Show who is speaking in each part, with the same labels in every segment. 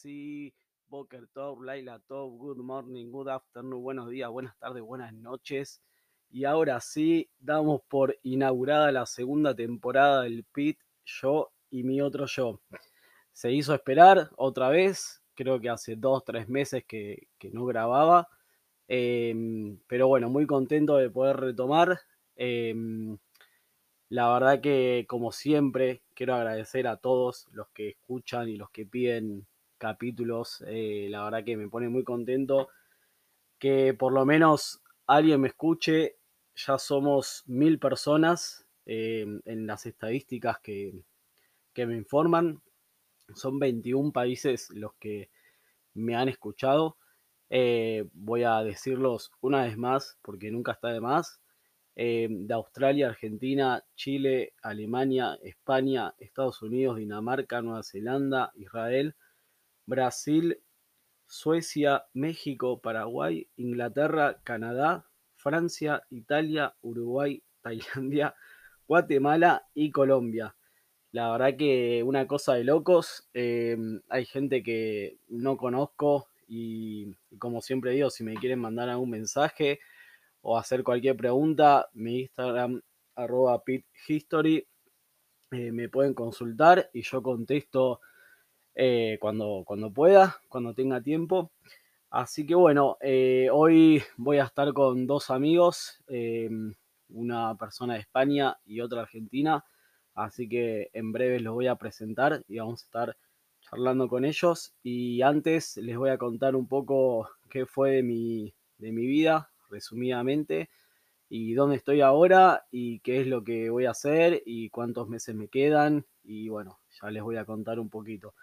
Speaker 1: Sí, Boker Top, Laila Top, Good Morning, Good Afternoon, buenos días, buenas tardes, buenas noches. Y ahora sí, damos por inaugurada la segunda temporada del Pit, yo y mi otro yo. Se hizo esperar otra vez, creo que hace dos, tres meses que, no grababa. Em, pero bueno, muy contento de poder retomar. Em, la verdad que, como siempre, quiero agradecer a todos los que escuchan y los que piden capítulos. Eh, la verdad que me pone muy contento que por lo menos alguien me escuche. Ya somos mil personas eh, en las estadísticas que, me informan. Son 21 países los que me han escuchado. Eh, voy a decirlos una vez más porque nunca está de más. Em, de Australia, Argentina, Chile, Alemania, España, Estados Unidos, Dinamarca, Nueva Zelanda, Israel, Brasil, Suecia, México, Paraguay, Inglaterra, Canadá, Francia, Italia, Uruguay, Tailandia, Guatemala y Colombia. La verdad que una cosa de locos. Em, hay gente que no conozco y, como siempre digo, si me quieren mandar algún mensaje, o hacer cualquier pregunta, mi Instagram pithistory, eh, me pueden consultar y yo contesto eh, cuando, cuando pueda, cuando tenga tiempo. Así que bueno, eh, hoy voy a estar con dos amigos, una persona de España y otra argentina, así que en breve los voy a presentar y vamos a estar charlando con ellos. Y antes les voy a contar un poco qué fue mi, de mi vida, resumidamente, y dónde estoy ahora y qué es lo que voy a hacer y cuántos meses me quedan y bueno, ya les voy a contar un poquito.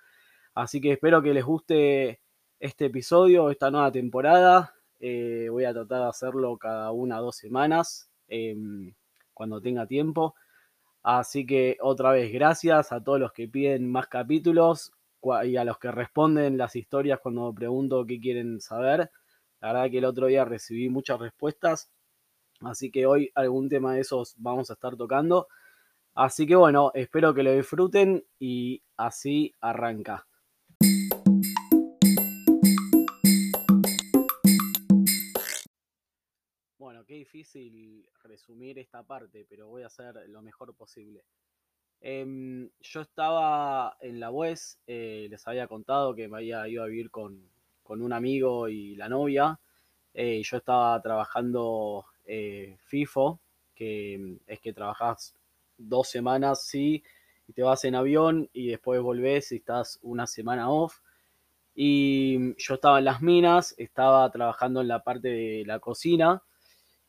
Speaker 1: Así que espero que les guste este episodio, esta nueva temporada. Eh, voy a tratar de hacerlo cada una o dos semanas em, cuando tenga tiempo. Así que otra vez, gracias a todos los que piden más capítulos y a los que responden las historias cuando pregunto qué quieren saber. La verdad que el otro día recibí muchas respuestas, así que hoy algún tema de esos vamos a estar tocando. Así que bueno, espero que lo disfruten y así arranca. Qué difícil resumir esta parte, pero voy a hacer lo mejor posible. Em, yo estaba en la UES, eh, les había contado que me había ido a vivir con, con un amigo y la novia. Eh, yo estaba trabajando eh, FIFO, que es que trabajas dos semanas, sí, y te vas en avión y después volvés y estás una semana off. Y yo estaba en las minas, estaba trabajando en la parte de la cocina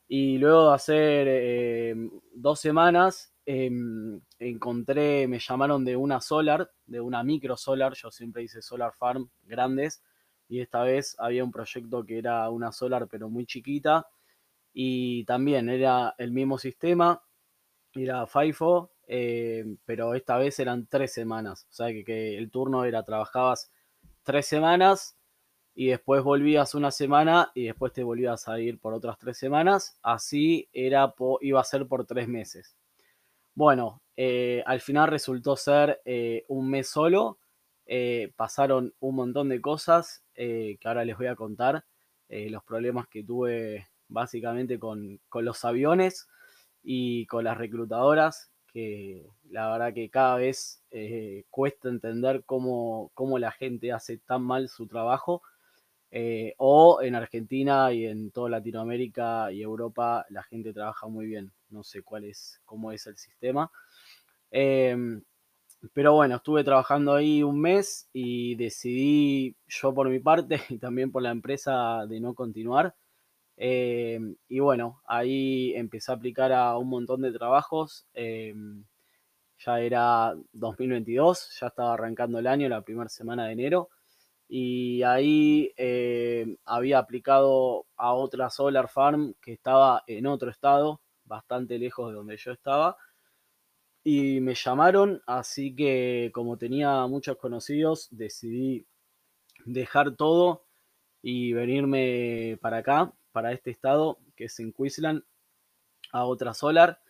Speaker 1: y luego de hacer eh, dos semanas em, encontré, me llamaron de una solar, de una micro solar, yo siempre hice solar farm grandes, y esta vez había un proyecto que era una solar pero muy chiquita y también era el mismo sistema, era FIFO, eh, pero esta vez eran tres semanas, o sea que, el turno era trabajabas tres semanas y después volvías una semana y después te volvías a ir por otras tres semanas, así era iba a ser por tres meses. Bueno, eh, al final resultó ser eh, un mes solo, pasaron un montón de cosas eh, que ahora les voy a contar eh, los problemas que tuve básicamente con, los aviones y con las reclutadoras, que la verdad que cada vez eh, cuesta entender cómo, la gente hace tan mal su trabajo. O en Argentina y en toda Latinoamérica y Europa la gente trabaja muy bien. No sé cuál es, cómo es el sistema. Em, pero bueno, estuve trabajando ahí un mes y decidí yo por mi parte y también por la empresa de no continuar. Eh, y bueno, ahí empecé a aplicar a un montón de trabajos. Eh, ya era 2022, ya estaba arrancando el año, la primera semana de enero. Y ahí eh, había aplicado a otra solar farm que estaba en otro estado, bastante lejos de donde yo estaba y me llamaron, así que como tenía muchos conocidos, decidí dejar todo y venirme para acá, para este estado, que es en Queensland, a otra solar.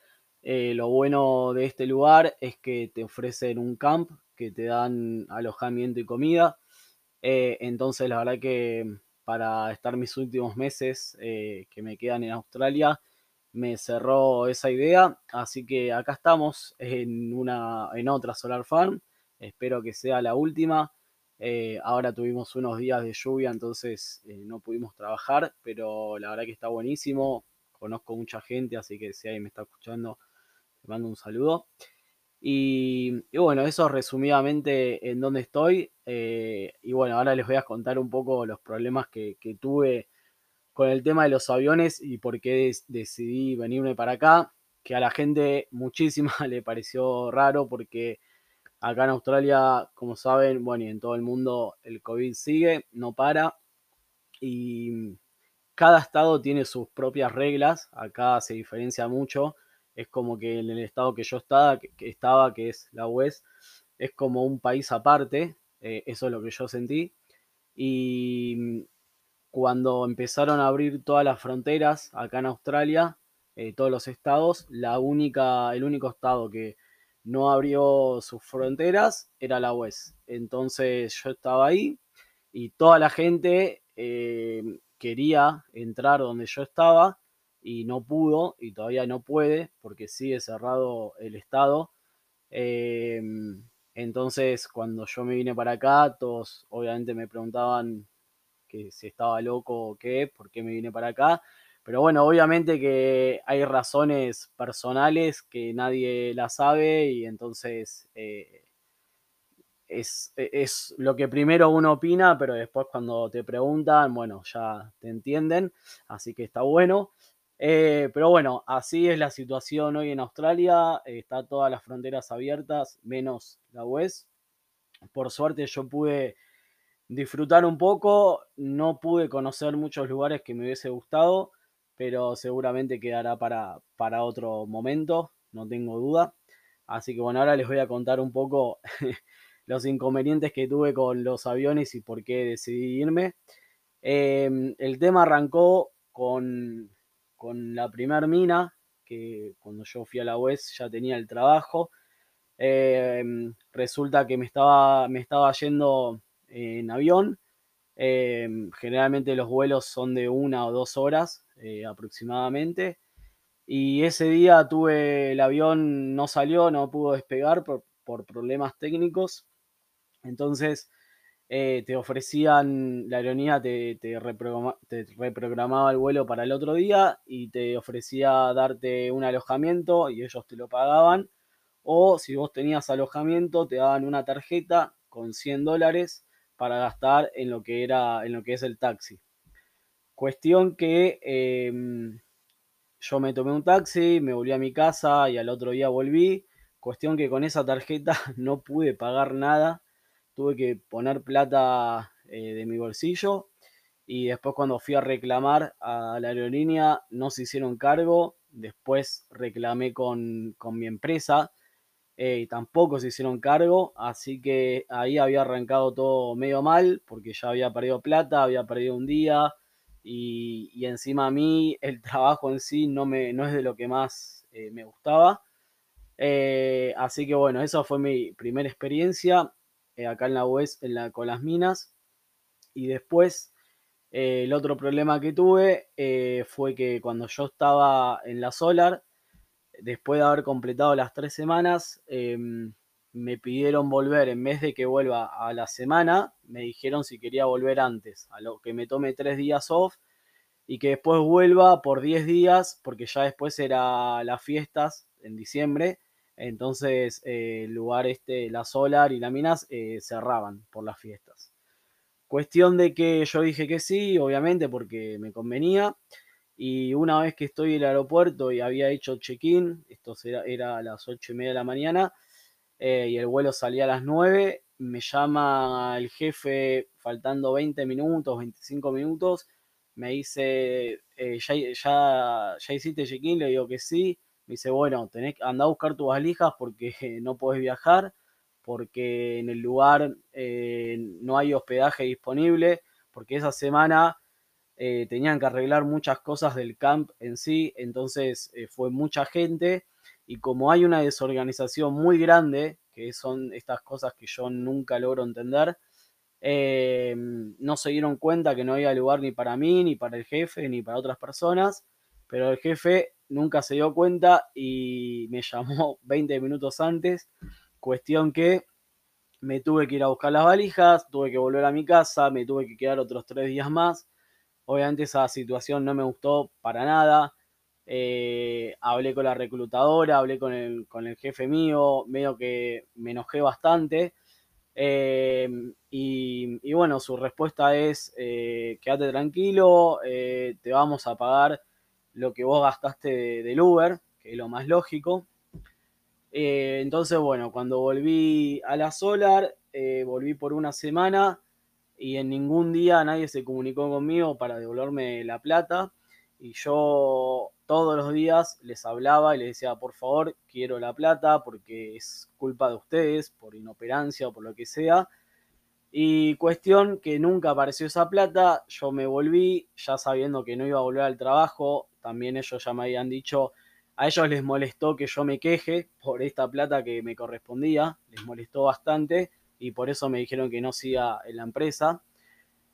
Speaker 1: Eh, lo bueno de este lugar es que te ofrecen un camp, que te dan alojamiento y comida. Eh, entonces, la verdad que para estar mis últimos meses eh, que me quedan en Australia, me cerró esa idea. Así que acá estamos en, una, en otra Solar Farm. Espero que sea la última. Eh, ahora tuvimos unos días de lluvia, entonces no pudimos trabajar, pero la verdad que está buenísimo. Conozco mucha gente, así que si alguien me está escuchando, te mando un saludo. Y, bueno, eso resumidamente en dónde estoy. Eh, y bueno, ahora les voy a contar un poco los problemas que, tuve con el tema de los aviones y por qué decidí venirme para acá. Que a la gente muchísima le pareció raro porque acá en Australia, como saben, bueno, y en todo el mundo el COVID sigue, no para. Y cada estado tiene sus propias reglas. Acá se diferencia mucho es como que en el estado que yo estaba, que, estaba, que es la UES, es como un país aparte, eh, eso es lo que yo sentí. Y cuando empezaron a abrir todas las fronteras acá en Australia, eh, todos los estados, la única, el único estado que no abrió sus fronteras era la UES. Entonces yo estaba ahí y toda la gente eh, quería entrar donde yo estaba y no pudo y todavía no puede porque sigue cerrado el estado. Em, entonces, cuando yo me vine para acá, todos obviamente me preguntaban que si estaba loco o qué, por qué me vine para acá. Pero bueno, obviamente que hay razones personales que nadie las sabe y entonces eh, es, es, lo que primero uno opina, pero después cuando te preguntan, bueno, ya te entienden, así que está bueno. Eh, pero bueno, así es la situación hoy en Australia. Está todas las fronteras abiertas, menos la UES. Por suerte yo pude disfrutar un poco. No pude conocer muchos lugares que me hubiese gustado, pero seguramente quedará para, para otro momento, no tengo duda. Así que bueno, ahora les voy a contar un poco los inconvenientes que tuve con los aviones y por qué decidí irme. Em, el tema arrancó con con la primer mina, que cuando yo fui a la UES ya tenía el trabajo. Em, resulta que me estaba, me estaba yendo en avión. Em, generalmente los vuelos son de una o dos horas eh, aproximadamente. Y ese día tuve el avión, no salió, no pudo despegar por, por problemas técnicos. Entonces eh, te ofrecían, la aerolínea te, te, reprogramaba el vuelo para el otro día y te ofrecía darte un alojamiento y ellos te lo pagaban. O si vos tenías alojamiento, te daban una tarjeta con 100 dólares para gastar en lo que era, en lo que es el taxi. Cuestión que em, yo me tomé un taxi, me volví a mi casa y al otro día volví. Cuestión que con esa tarjeta no pude pagar nada tuve que poner plata eh, de mi bolsillo y después cuando fui a reclamar a la aerolínea no se hicieron cargo, después reclamé con, mi empresa eh, y tampoco se hicieron cargo, así que ahí había arrancado todo medio mal porque ya había perdido plata, había perdido un día y, encima a mí el trabajo en sí no, me, no es de lo que más eh, me gustaba. así que bueno, esa fue mi primera experiencia. Eh, acá en la UES con las minas. Y después, eh, el otro problema que tuve eh, fue que cuando yo estaba en la Solar, después de haber completado las tres semanas, em, me pidieron volver, en vez de que vuelva a la semana, me dijeron si quería volver antes, a lo que me tome tres días off y que después vuelva por 10 días, porque ya después era las fiestas en diciembre, entonces, eh, el lugar este, la Solar y la Minas, eh, cerraban por las fiestas. Cuestión de que yo dije que sí, obviamente, porque me convenía. Y una vez que estoy en el aeropuerto y había hecho check-in, esto era, a las 8 y media de la mañana, eh, y el vuelo salía a las 9, me llama el jefe faltando 20 minutos, 25 minutos, me dice, ¿ya, ya, ya hiciste check-in? Le digo que sí me dice, bueno, tenés que andar a buscar tus valijas porque no podés viajar, porque en el lugar eh, no hay hospedaje disponible, porque esa semana eh, tenían que arreglar muchas cosas del camp en sí, entonces eh, fue mucha gente. Y como hay una desorganización muy grande, que son estas cosas que yo nunca logro entender, Eh, no se dieron cuenta que no había lugar ni para mí, ni para el jefe, ni para otras personas, pero el jefe nunca se dio cuenta y me llamó 20 minutos antes, cuestión que me tuve que ir a buscar las valijas, tuve que volver a mi casa, me tuve que quedar otros tres días más. Obviamente esa situación no me gustó para nada. Eh, hablé con la reclutadora, hablé con el, con el jefe mío, medio que me enojé bastante. Eh, y, bueno, su respuesta es, eh, quédate tranquilo, te vamos a pagar lo que vos gastaste del Uber, que es lo más lógico. entonces, bueno, cuando volví a la Solar, volví por una semana y en ningún día nadie se comunicó conmigo para devolverme la plata. Y yo todos los días les hablaba y les decía, por favor, quiero la plata porque es culpa de ustedes, por inoperancia o por lo que sea. Y cuestión que nunca apareció esa plata, yo me volví ya sabiendo que no iba a volver al trabajo, también ellos ya me habían dicho, a ellos les molestó que yo me queje por esta plata que me correspondía, les molestó bastante y por eso me dijeron que no siga en la empresa.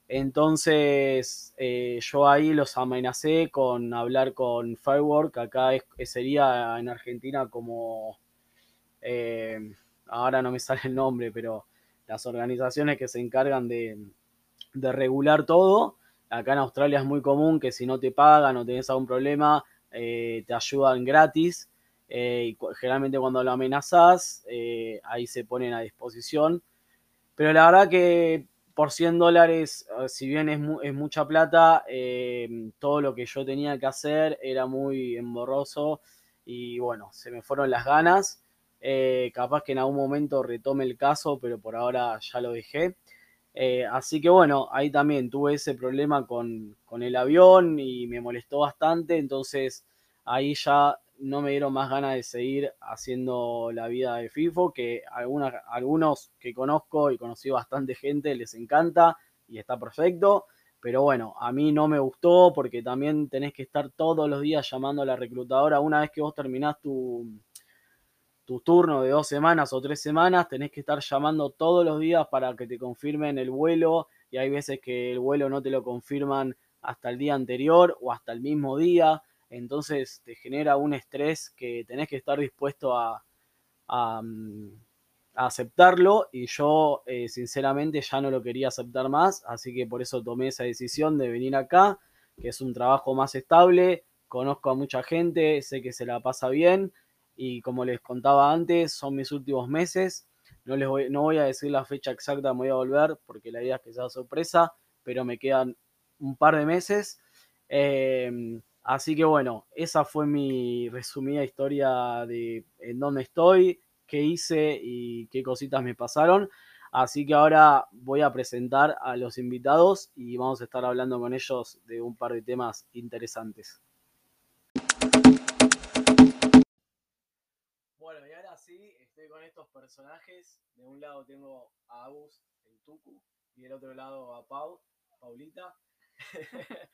Speaker 1: Entonces eh, yo ahí los amenacé con hablar con Firework, acá sería en Argentina como, eh, ahora no me sale el nombre, pero las organizaciones que se encargan de, regular todo. Acá en Australia es muy común que si no te pagan o tenés algún problema, eh, te ayudan gratis. y generalmente cuando lo amenazas, ahí se ponen a disposición. Pero la verdad que por 100 dólares, eh, si bien es, es mucha plata, eh, todo lo que yo tenía que hacer era muy emborroso y bueno, se me fueron las ganas. Eh, capaz que en algún momento retome el caso, pero por ahora ya lo dejé. Así que bueno, ahí también tuve ese problema con, con el avión y me molestó bastante, entonces ahí ya no me dieron más ganas de seguir haciendo la vida de FIFO, que algunas, algunos que conozco y conocí bastante gente les encanta y está perfecto. Pero bueno, a mí no me gustó porque también tenés que estar todos los días llamando a la reclutadora. Una vez que vos terminás tu, tu turno de dos semanas o tres semanas, tenés que estar llamando todos los días para que te confirmen el vuelo. Y hay veces que el vuelo no te lo confirman hasta el día anterior o hasta el mismo día entonces te genera un estrés que tenés que estar dispuesto a, mm, aceptarlo y yo eh, sinceramente ya no lo quería aceptar más, así que por eso tomé esa decisión de venir acá, que es un trabajo más estable, conozco a mucha gente, sé que se la pasa bien y como les contaba antes, son mis últimos meses. No, les voy, no voy a decir la fecha exacta, me voy a volver porque la idea es que sea sorpresa, pero me quedan un par de meses. Eh, Así que bueno, esa fue mi resumida historia de en dónde estoy, qué hice y qué cositas me pasaron. Así que ahora voy a presentar a los invitados y vamos a estar hablando con ellos de un par de temas interesantes. Con estos personajes. De un lado tengo a Agus, el Tucu, y del otro lado a Pau, Paulita.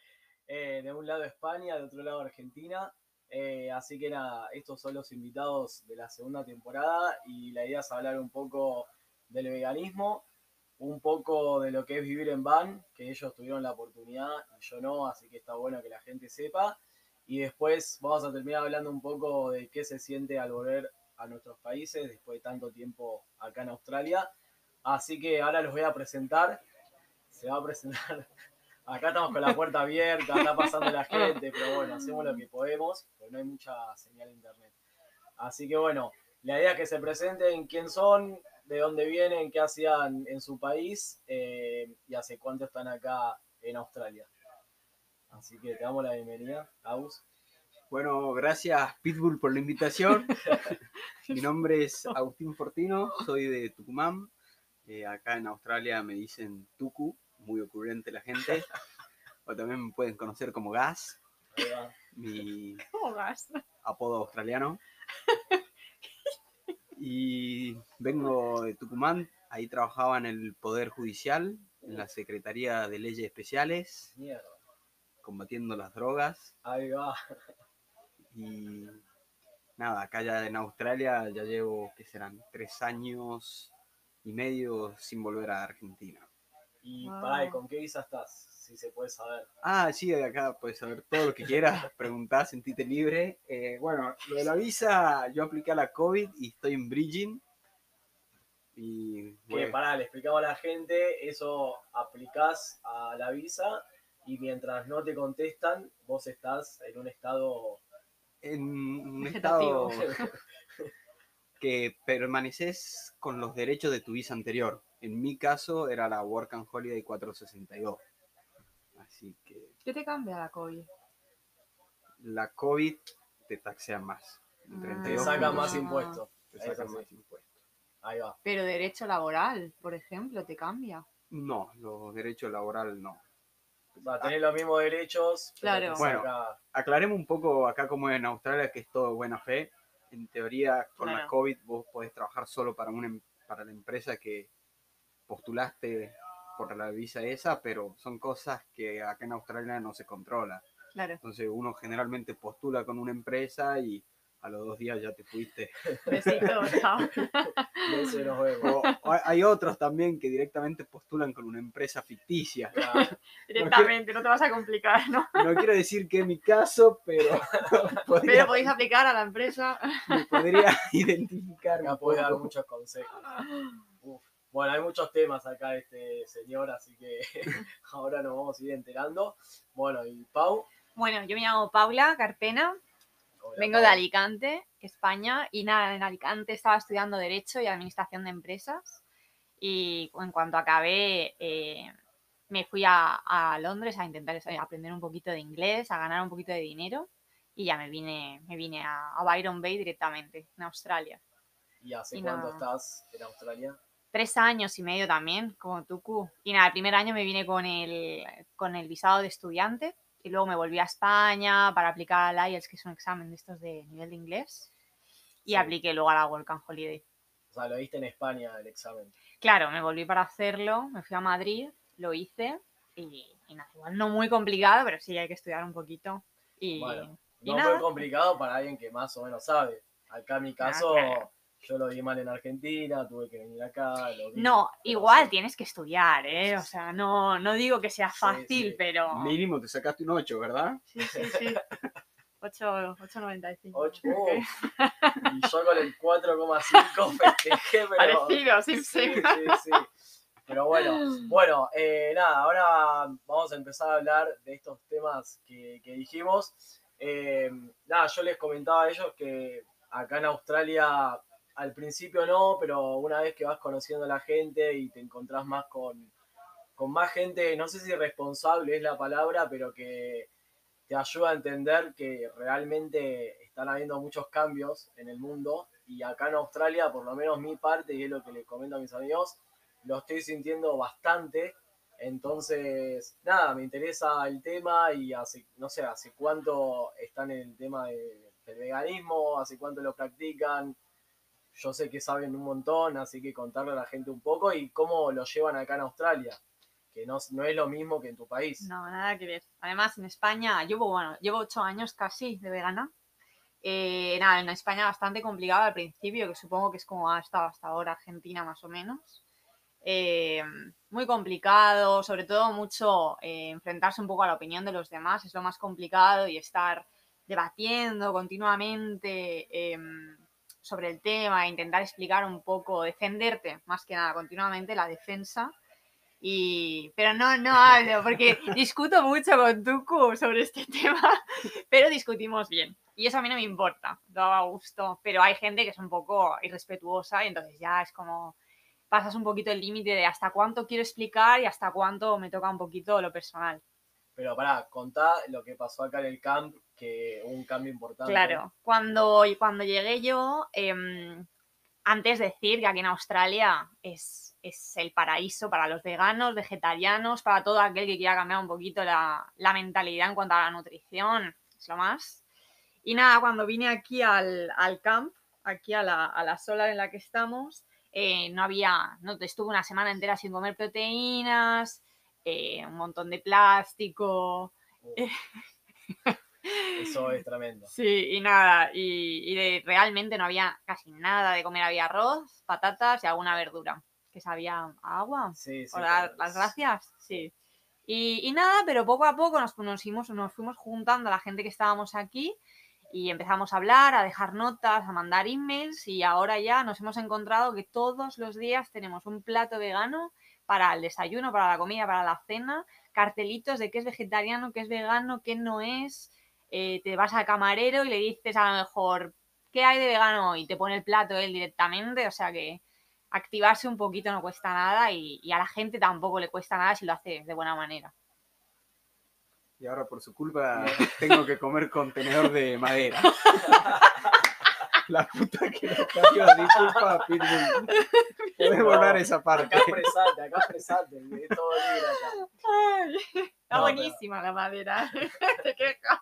Speaker 1: Eh, de un lado España, de otro lado Argentina. Eh, así que estos son los invitados de la segunda temporada y la idea es hablar un poco del veganismo, un poco de lo que es vivir en van, que ellos tuvieron la oportunidad y yo no, así que está bueno que la gente sepa. Y después vamos a terminar hablando un poco de qué se siente al volver a nuestros países después de tanto tiempo acá en Australia. Así que ahora los voy a presentar. Se va a presentar Acá estamos con la puerta abierta, está pasando la gente, pero bueno, hacemos lo que podemos, porque no hay mucha señal de internet. Así que bueno, la idea es que se presenten quién son, de dónde vienen, qué hacían en su país eh, y hace cuánto están acá en Australia. Así que te damos la bienvenida, Aus.
Speaker 2: Bueno, gracias Pitbull por la invitación. Mi nombre es Agustín Fortino, soy de Tucumán. Eh, acá en Australia me dicen Tucu, muy ocurrente la gente. o también me pueden conocer como Gas. Mi apodo australiano. Y vengo de Tucumán, ahí trabajaba en el Poder Judicial, en la Secretaría de Leyes Especiales, combatiendo las drogas.
Speaker 1: Ahí va.
Speaker 2: Y nada, acá ya en Australia ya llevo, que serán? Tres años y medio sin volver a Argentina.
Speaker 3: y
Speaker 4: Wow.
Speaker 3: pará, ¿y con qué visa estás? Si se puede saber.
Speaker 2: Ah, sí, de acá puedes saber todo lo que quieras, preguntar, sentite libre. Eh, bueno, lo de la visa, yo apliqué a la COVID y estoy en bridging. Y
Speaker 3: Que
Speaker 2: bueno,
Speaker 3: pará, le explicamos a la gente, eso aplicás a la visa y mientras no te contestan, vos estás en un estado
Speaker 2: en un estado que permaneces con los derechos de tu visa anterior. En mi caso era la Work and Holiday 462. Así que
Speaker 4: ¿Qué te cambia la COVID?
Speaker 2: la COVID te taxea más.
Speaker 4: Ah.
Speaker 2: 32
Speaker 3: te saca más impuestos.
Speaker 2: Te saca
Speaker 3: sí.
Speaker 2: más impuestos.
Speaker 3: Ahí va.
Speaker 4: Pero derecho laboral, por ejemplo, te cambia.
Speaker 2: No, los derechos laborales no.
Speaker 3: O sea, tenés los mismos derechos.
Speaker 4: Claro.
Speaker 2: Bueno. Aclaremos un poco acá como en Australia, que es todo buena fe. En teoría, con la. COVID vos podés trabajar solo para, una, em- para la empresa que postulaste por la visa esa, pero son cosas que acá en Australia no se controla.
Speaker 4: Claro.
Speaker 2: Entonces uno generalmente postula con una empresa y a los dos días ya te fuiste.
Speaker 4: Besito, chao.
Speaker 3: Ese nos vemos.
Speaker 2: O, o hay otros también que directamente postulan con una empresa ficticia.
Speaker 3: Claro.
Speaker 4: Directamente, no te vas a complicar, ¿no?
Speaker 2: No quiero decir que es mi caso, pero podría,
Speaker 4: Pero podéis aplicar a la empresa.
Speaker 2: me podría identificar.
Speaker 3: Acá puede dar muchos consejos. Uf. Bueno, hay muchos temas acá este señor, así que ahora nos vamos a ir enterando. Bueno, y Pau.
Speaker 4: Bueno, yo me llamo Paula Carpena, vengo de. Alicante, España, y nada, en Alicante estaba estudiando Derecho y Administración de Empresas. Y en cuanto acabé, eh, me fui a, a Londres a intentar aprender un poquito de inglés, a ganar un poquito de dinero. Y ya me vine, me vine a, a Byron Bay directamente, en Australia.
Speaker 3: ¿Y hace
Speaker 4: y
Speaker 3: cuánto
Speaker 4: nada.
Speaker 3: estás en Australia?
Speaker 4: tres años y medio también, como Tuku. Y nada, el primer año me vine con el, con el visado de estudiante y luego me volví a España para aplicar al IELTS, que es un examen de estos de nivel de inglés, y
Speaker 3: Sí.
Speaker 4: apliqué luego a la Work and Holiday.
Speaker 3: O sea, lo viste en España el examen.
Speaker 4: Claro, me volví para hacerlo, me fui a Madrid, lo hice y, y nada, igual no muy complicado, pero sí hay que estudiar un poquito. Y,
Speaker 3: Bueno,
Speaker 4: y
Speaker 3: No
Speaker 4: nada.
Speaker 3: fue complicado para alguien que más o menos sabe. Acá en mi caso,
Speaker 4: claro.
Speaker 3: Yo lo di mal en Argentina, tuve que venir acá. Lo vi,
Speaker 4: No, igual tienes que estudiar, ¿eh? O sea, no, no digo que sea fácil,
Speaker 3: sí.
Speaker 4: pero...
Speaker 2: Mínimo te sacaste un 8, ¿verdad?
Speaker 4: Sí, sí, sí. 8, 8.95.
Speaker 3: Ocho-
Speaker 4: Ok.
Speaker 3: oh, Y yo con el 4,5 festejé, pero.
Speaker 4: Parecido, sí.
Speaker 3: sí,
Speaker 4: sí.
Speaker 3: Pero bueno, bueno, eh, nada, ahora vamos a empezar a hablar de estos temas que, que dijimos. Eh, nada, yo les comentaba a ellos que acá en Australia al principio no, pero una vez que vas conociendo a la gente y te encontrás más con, con más gente, no sé si responsable es la palabra, pero que te ayuda a entender que realmente están habiendo muchos cambios en el mundo y acá en Australia, por lo menos mi parte, y es lo que les comento a mis amigos, lo estoy sintiendo bastante. Entonces, nada, me interesa el tema y hace, no sé, hace cuánto están en el tema de- del veganismo, hace cuánto lo practican. Yo sé que saben un montón, así que contarle a la gente un poco y cómo lo llevan acá en Australia, que no, no es lo mismo que en tu país.
Speaker 4: No, nada que ver. Además, en España, llevo, bueno, llevo 8 años casi de vegana. Eh, nada, en España bastante complicado al principio, que supongo que es como ha estado hasta ahora Argentina más o menos. Eh, muy complicado, sobre todo mucho eh, enfrentarse un poco a la opinión de los demás, es lo más complicado y estar debatiendo continuamente em, sobre el tema, e intentar explicar un poco, defenderte más que nada continuamente la defensa. Y, pero no, no hablo, porque discuto mucho con Tuku sobre este tema, pero discutimos bien. Y eso a mí no me importa, da gusto. Pero hay gente que es un poco irrespetuosa y entonces ya es como pasas un poquito el límite de hasta cuánto quiero explicar y hasta cuánto me toca un poquito lo personal.
Speaker 3: Pero pará, contá lo que pasó acá en el camp, que un cambio importante.
Speaker 4: Claro, cuando, cuando llegué yo, em, antes decir que aquí en Australia es, es el paraíso para los veganos, vegetarianos, para todo aquel que quiera cambiar un poquito la, la mentalidad en cuanto a la nutrición, es lo más. Y nada, cuando vine aquí al, al camp, aquí a la, a la sola en la que estamos, eh, no había, no, estuve una semana entera sin comer proteínas, eh, un montón de plástico.
Speaker 3: Eso es tremendo.
Speaker 4: Sí, y nada, y, y de- realmente no había casi nada de comer, había arroz, patatas y alguna verdura, que sabía a agua.
Speaker 3: Sí, sí.
Speaker 4: Por dar las gracias, sí. Y, y nada, pero poco a poco nos, nos, fuimos, nos fuimos juntando a la gente que estábamos aquí y empezamos a hablar, a dejar notas, a mandar emails y ahora ya nos hemos encontrado que todos los días tenemos un plato vegano para el desayuno, para la comida, para la cena, cartelitos de qué es vegetariano, qué es vegano, qué no es. Eh, te vas al camarero y le dices a lo mejor, ¿qué hay de vegano hoy? Te pone el plato él directamente, o sea que activarse un poquito no cuesta nada y, y a la gente tampoco le cuesta nada si lo haces de buena manera.
Speaker 2: Y ahora por su culpa tengo que comer contenedor de madera. La puta que lo parió, disculpa, Pitbull.
Speaker 3: No,
Speaker 2: borrar esa parte.
Speaker 3: Acá expresate, acá todo libre acá.
Speaker 4: está
Speaker 3: No, pero-
Speaker 4: buenísima la madera. Te quejas.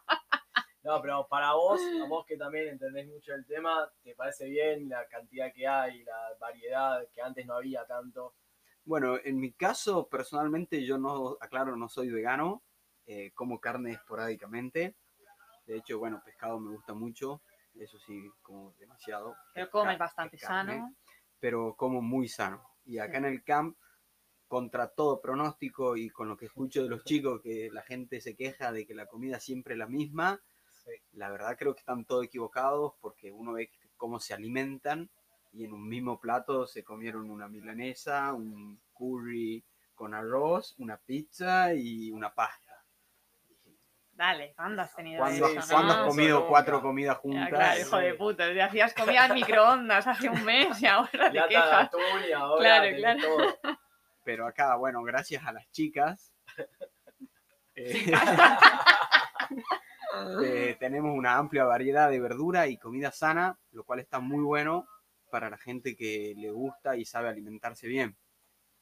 Speaker 3: No, pero para vos, a vos que también entendés mucho el tema, ¿te parece bien la cantidad que hay, la variedad que antes no había tanto?
Speaker 2: Bueno, en mi caso, personalmente, yo no, aclaro, no soy vegano. eh, como carne esporádicamente. De hecho, bueno, pescado me gusta mucho. Eso sí, como demasiado.
Speaker 4: Pero
Speaker 2: Es
Speaker 4: comes bastante
Speaker 2: carne,
Speaker 4: sano.
Speaker 2: Pero como muy sano. Y acá
Speaker 3: Sí.
Speaker 2: en el camp, contra todo pronóstico y con lo que escucho de los chicos, que la gente se queja de que la comida siempre es la misma. La verdad creo que están todos equivocados porque uno ve cómo se alimentan y en un mismo plato se comieron una milanesa, un curry con arroz, una pizza y una pasta.
Speaker 4: Dale, ¿cuándo has tenido
Speaker 2: ¿Cuándo,
Speaker 4: eso?
Speaker 2: cuándo
Speaker 4: no?
Speaker 2: has comido cuatro comidas
Speaker 4: Ya,
Speaker 2: juntas?
Speaker 4: claro, hijo de puta, te hacías comida en microondas hace un mes y ahora te quejas.
Speaker 3: y ahora
Speaker 4: Claro, claro.
Speaker 3: todo.
Speaker 2: Pero acá, bueno, gracias a las chicas, eh, eh, tenemos una amplia variedad de verdura y comida sana, lo cual está muy bueno para la gente que le gusta y sabe alimentarse bien.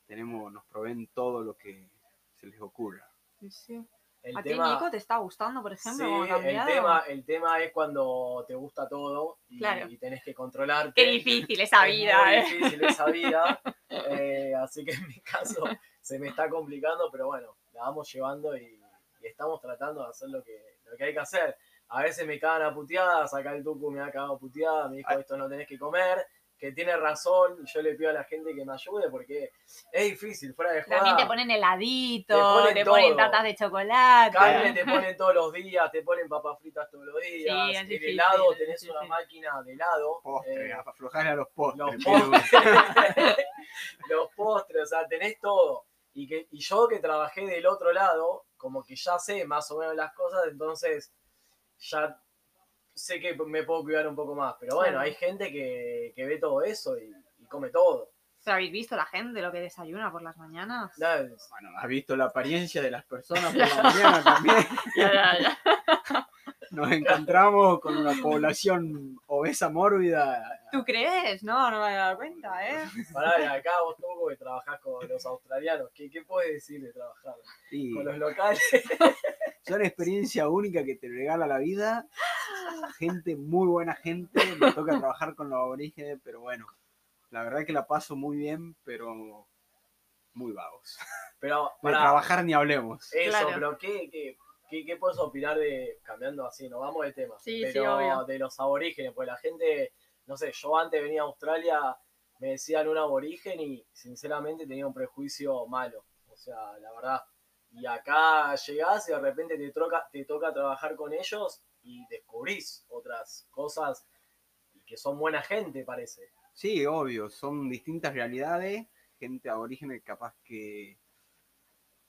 Speaker 2: Tenemos, nos proveen todo lo que se les ocurra.
Speaker 4: Sí, sí.
Speaker 3: El
Speaker 4: ¿A ti,
Speaker 3: tema,
Speaker 4: Nico, te está gustando, por ejemplo?
Speaker 3: sí, el tema, el tema es cuando te gusta todo y,
Speaker 4: Claro.
Speaker 3: y tenés que controlarte.
Speaker 4: Qué difícil esa
Speaker 3: Es
Speaker 4: vida,
Speaker 3: muy
Speaker 4: ¿eh?
Speaker 3: difícil esa vida. eh, así que en mi caso se me está complicando, pero bueno, la vamos llevando y, y estamos tratando de hacer lo que, lo que hay que hacer. A veces me cagan a puteadas, acá el Tucu me ha cagado a puteadas, me dijo esto no tenés que comer, que tiene razón, y yo le pido a la gente que me ayude porque es difícil, fuera de joda.
Speaker 4: También te ponen heladito,
Speaker 3: Te ponen
Speaker 4: te ponen tartas de chocolate.
Speaker 3: Carne te ponen todos los días, te ponen papas fritas todos los días.
Speaker 4: Sí, es
Speaker 3: el
Speaker 4: difícil,
Speaker 3: helado, tenés una máquina de helado.
Speaker 2: Postre,
Speaker 3: eh,
Speaker 2: aflojar a los postres.
Speaker 3: los postres, los postres, o sea, tenés todo. Y, que, y yo que trabajé del otro lado, como que ya sé más o menos las cosas, entonces ya sé que me puedo cuidar un poco más. Pero bueno,
Speaker 4: Claro.
Speaker 3: hay gente que, que ve todo eso y, y come todo.
Speaker 4: ¿Pero habéis visto la gente lo que desayuna por las mañanas?
Speaker 3: Ya
Speaker 2: Bueno, has visto la apariencia de las personas por la mañana también.
Speaker 4: Ya, ya, ya.
Speaker 2: Nos encontramos con una población obesa mórbida.
Speaker 4: ¿Tú crees? No, no me había dado cuenta, ¿eh?
Speaker 3: Pará, y acá vos tú que trabajás con los australianos, ¿qué, qué puedes decir de trabajar
Speaker 2: Sí,
Speaker 3: con los locales?
Speaker 2: son experiencia única que te regala la vida. Gente, muy buena gente. Me toca trabajar con los aborígenes, pero bueno, la verdad que la paso muy bien, pero muy vagos.
Speaker 3: Pero
Speaker 2: De
Speaker 3: para
Speaker 2: trabajar ni hablemos.
Speaker 3: eso,
Speaker 4: Claro.
Speaker 3: pero ¿qué, qué, qué, qué puedes opinar de, cambiando así, nos vamos de tema,
Speaker 4: Sí, sí,
Speaker 3: pero
Speaker 4: obvio.
Speaker 3: de los aborígenes? Pues la gente, no sé, yo antes venía a Australia, me decían un aborigen y sinceramente tenía un prejuicio malo, o sea, la verdad. Y acá llegás y de repente te toca, te toca trabajar con ellos y descubrís otras cosas que son buena gente, parece.
Speaker 2: Sí, obvio, son distintas realidades. Gente aborígenes capaz que,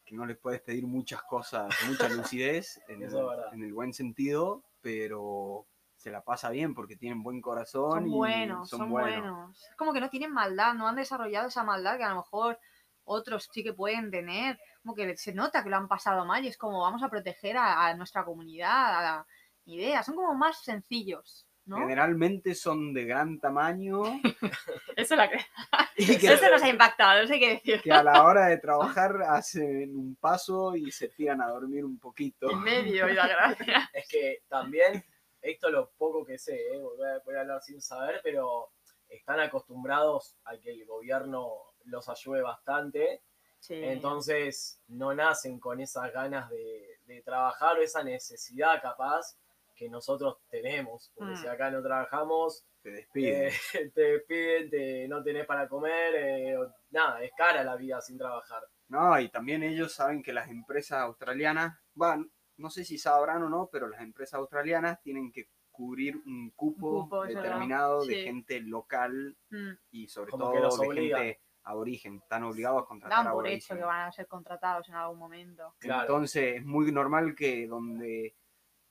Speaker 2: que no les puedes pedir muchas cosas, mucha lucidez en,
Speaker 3: verdad.
Speaker 2: en el buen sentido, pero se la pasa bien porque tienen buen corazón
Speaker 4: Son
Speaker 2: y
Speaker 4: buenos, son, buenos. Es como que no tienen maldad, no han desarrollado esa maldad que a lo mejor otros sí que pueden tener. Como que se nota que lo han pasado mal y es como vamos a proteger a, a nuestra comunidad, a la idea. Son como más sencillos, ¿no?
Speaker 2: Generalmente son de gran tamaño
Speaker 4: Eso, la que...
Speaker 2: y que,
Speaker 4: Eso nos ha impactado, no sé qué decir.
Speaker 2: que a la hora de trabajar hacen un paso y se tiran a dormir un poquito.
Speaker 4: En medio, y la gracia.
Speaker 3: Es que también, esto es lo poco que sé, ¿eh? voy, a, voy a hablar sin saber, pero están acostumbrados a que el gobierno los ayude bastante,
Speaker 4: Sí.
Speaker 3: entonces no nacen con esas ganas de, de trabajar o esa necesidad capaz que nosotros tenemos. Porque
Speaker 4: Mm.
Speaker 3: si acá no trabajamos,
Speaker 2: Te despiden.
Speaker 3: eh, te despiden, te- no tenés para comer, eh, nada, es cara la vida sin trabajar.
Speaker 2: No, y también ellos saben que las empresas australianas van, no sé si sabrán o no, pero las empresas australianas tienen que cubrir un cupo, determinado de gente local
Speaker 4: Mm,
Speaker 2: y sobre
Speaker 3: Como
Speaker 2: todo de
Speaker 3: obligan.
Speaker 2: gente aborigen. Están obligados a contratar
Speaker 4: Dan por hecho
Speaker 2: aborígenes.
Speaker 4: que van a ser contratados en algún momento.
Speaker 3: Claro.
Speaker 2: Entonces es muy normal que donde,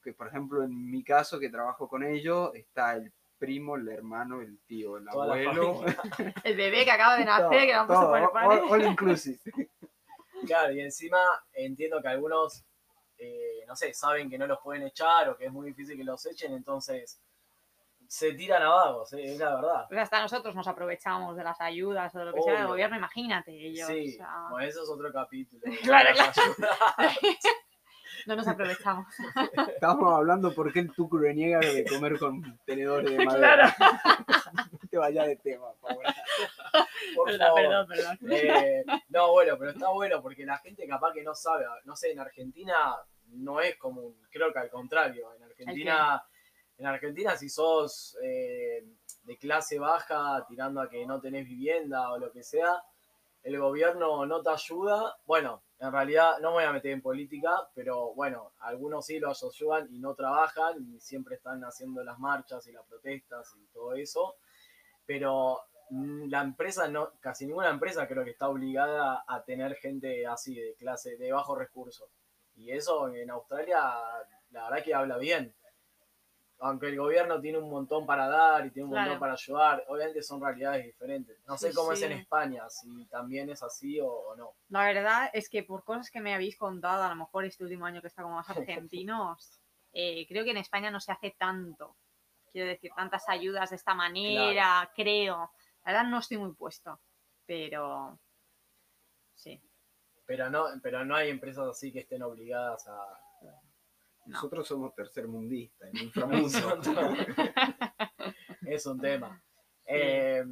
Speaker 2: que por ejemplo en mi caso que trabajo con ellos, está el primo, el hermano, el tío, el
Speaker 3: Toda
Speaker 2: abuelo.
Speaker 4: El bebé que acaba de nacer, que no puesto
Speaker 2: todo,
Speaker 4: por el
Speaker 2: all,
Speaker 4: padre.
Speaker 2: all inclusive.
Speaker 3: Claro, y encima entiendo que algunos, eh, no sé, saben que no los pueden echar o que es muy difícil que los echen, entonces se tiran a vagos, eh, es la verdad.
Speaker 4: Pues hasta nosotros nos aprovechamos de las ayudas o de lo que sea del
Speaker 3: Obvio.
Speaker 4: gobierno, imagínate ellos.
Speaker 3: Sí,
Speaker 4: o sea,
Speaker 3: bueno, eso es otro capítulo.
Speaker 4: Claro,
Speaker 3: ayudas.
Speaker 4: No nos aprovechamos.
Speaker 2: Estábamos hablando por qué el tucu reniega de comer con tenedores de
Speaker 4: Claro.
Speaker 2: madera. No te vayas de tema, Paola.
Speaker 3: Por favor.
Speaker 4: perdón, perdón.
Speaker 3: Eh, no, bueno, pero está bueno porque la gente capaz que no sabe, no sé, en Argentina no es común, creo que al contrario, en Argentina, en Argentina si sos eh, de clase baja, tirando a que no tenés vivienda o lo que sea, el gobierno no te ayuda, bueno, en realidad no me voy a meter en política, pero bueno, algunos sí los ayudan y no trabajan y siempre están haciendo las marchas y las protestas y todo eso, pero mm, la empresa no, casi ninguna empresa creo que está obligada a tener gente así de clase, de bajos recursos. Y eso en Australia, la verdad que habla bien. Aunque el gobierno tiene un montón para dar y tiene un
Speaker 4: Claro.
Speaker 3: montón para ayudar, obviamente son realidades diferentes. No sé
Speaker 4: Sí,
Speaker 3: cómo es en España, si también es así o, o no.
Speaker 4: La verdad es que por cosas que me habéis contado, a lo mejor este último año que está como más argentinos, eh, creo que en España no se hace tanto. Quiero decir, tantas ayudas de esta manera, creo. La verdad no estoy muy puesto, pero sí.
Speaker 3: Pero no, pero no hay empresas así que estén obligadas a...
Speaker 4: No.
Speaker 2: Nosotros somos tercermundistas, inframundo.
Speaker 3: es un tema. Eh,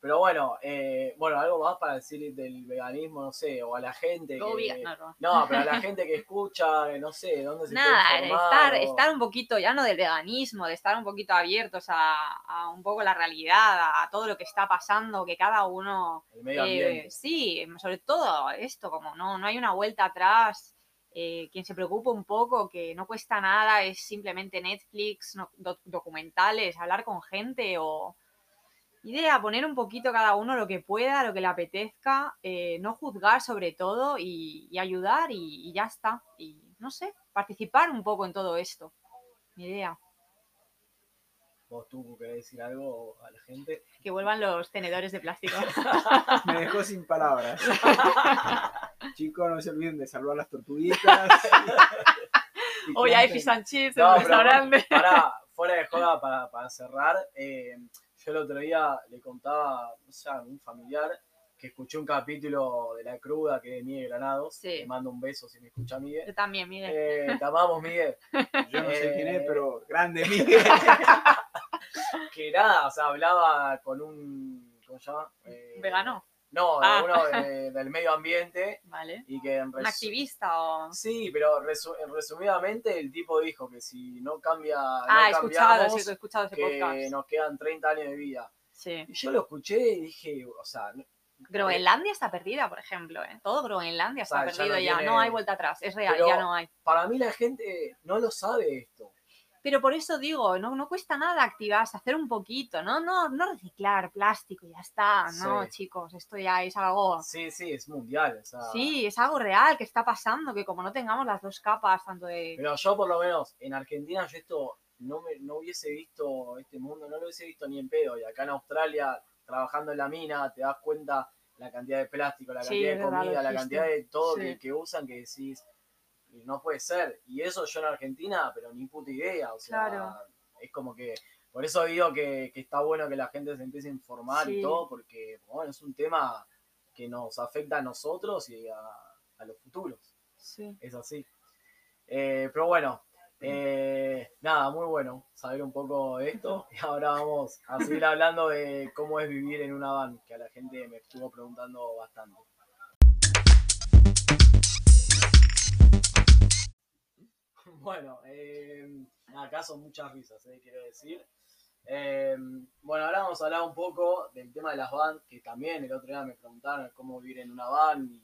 Speaker 3: pero bueno, eh, bueno, algo más para decir del veganismo, no sé, o a la gente que...
Speaker 4: no, no.
Speaker 3: Pero a la gente que escucha, eh, no sé, ¿dónde se
Speaker 4: Nada,
Speaker 3: puede
Speaker 4: estar,
Speaker 3: o-
Speaker 4: estar un poquito, ya no del veganismo, de estar un poquito abiertos a, a un poco la realidad, a todo lo que está pasando, que cada uno
Speaker 3: El medio
Speaker 4: Eh,
Speaker 3: ambiente.
Speaker 4: sí, sobre todo esto, como no, no hay una vuelta atrás. Eh, quien se preocupa un poco, que no cuesta nada, es simplemente Netflix, no- doc- documentales, hablar con gente o idea, poner un poquito cada uno lo que pueda, lo que le apetezca, eh, no juzgar sobre todo y, ayudar y ya está. Y no sé, participar un poco en todo esto. Mi idea.
Speaker 3: ¿Vos tú querés decir algo a la gente?
Speaker 4: Que vuelvan los tenedores de plástico.
Speaker 2: Me dejó sin palabras. Chicos, no se olviden de salvar las tortuguitas.
Speaker 4: Hoy hay fish and chips en
Speaker 3: No,
Speaker 4: el
Speaker 3: pero-
Speaker 4: restaurante.
Speaker 3: Para, fuera de joda, para, para cerrar, eh, yo el otro día le contaba, no sé, a un familiar que escuché un capítulo de La Cruda, que es de Miguel Granados.
Speaker 4: Sí.
Speaker 3: Le mando un beso si me escucha Miguel.
Speaker 4: Yo también, Miguel.
Speaker 3: Eh, te amamos, Miguel.
Speaker 2: Yo no sé quién es,
Speaker 3: Eh,
Speaker 2: pero grande, Miguel.
Speaker 3: Que nada, o sea, hablaba con un. ¿Cómo se llama? Eh,
Speaker 4: ¿Vegano?
Speaker 3: No,
Speaker 4: Ah.
Speaker 3: uno de- del medio ambiente.
Speaker 4: Vale.
Speaker 3: Y que
Speaker 4: ¿Un activista o...?
Speaker 3: Sí, pero resu- resumidamente el tipo dijo que si no cambia.
Speaker 4: Ah,
Speaker 3: no
Speaker 4: he escuchado, sí, he escuchado ese
Speaker 3: que
Speaker 4: podcast.
Speaker 3: nos quedan 30 años de vida.
Speaker 4: Sí.
Speaker 3: Y yo lo escuché y dije, o sea,
Speaker 4: Groenlandia está perdida, por ejemplo. ¿eh? Todo Groenlandia está
Speaker 3: O sea, ya
Speaker 4: perdido ya. No hay vuelta atrás. Es real,
Speaker 3: Pero-
Speaker 4: ya no hay.
Speaker 3: para mí la gente no lo sabe esto.
Speaker 4: Pero por eso digo, no, no cuesta nada activarse, hacer un poquito, ¿no? No, no reciclar plástico, ya está. No,
Speaker 3: Sí.
Speaker 4: chicos, esto ya es algo...
Speaker 3: Sí, sí, es mundial. O sea,
Speaker 4: Sí, es algo real que está pasando, que como no tengamos las dos capas, tanto de...
Speaker 3: Pero yo por lo menos en Argentina yo esto no, me, no hubiese visto este mundo, no lo hubiese visto ni en pedo. Y acá en Australia, trabajando en la mina, te das cuenta la cantidad de plástico, la cantidad de
Speaker 4: verdad,
Speaker 3: comida, la cantidad de todo
Speaker 4: Sí.
Speaker 3: que, que usan que decís, no puede ser. Y eso yo en Argentina, pero ni puta idea. O sea,
Speaker 4: Claro.
Speaker 3: es como que, por eso digo que, que está bueno que la gente se empiece a informar
Speaker 4: Sí.
Speaker 3: y todo, porque bueno, es un tema que nos afecta a nosotros y a, a los futuros
Speaker 4: Sí.
Speaker 3: es así. Eh, pero bueno, eh, nada, muy bueno saber un poco de esto. Y ahora vamos a seguir hablando de cómo es vivir en una van, que a la gente me estuvo preguntando bastante. Bueno, eh, acá son muchas risas, eh, quiero decir. Eh, bueno, ahora vamos a hablar un poco del tema de las van, que también el otro día me preguntaron cómo vivir en una van y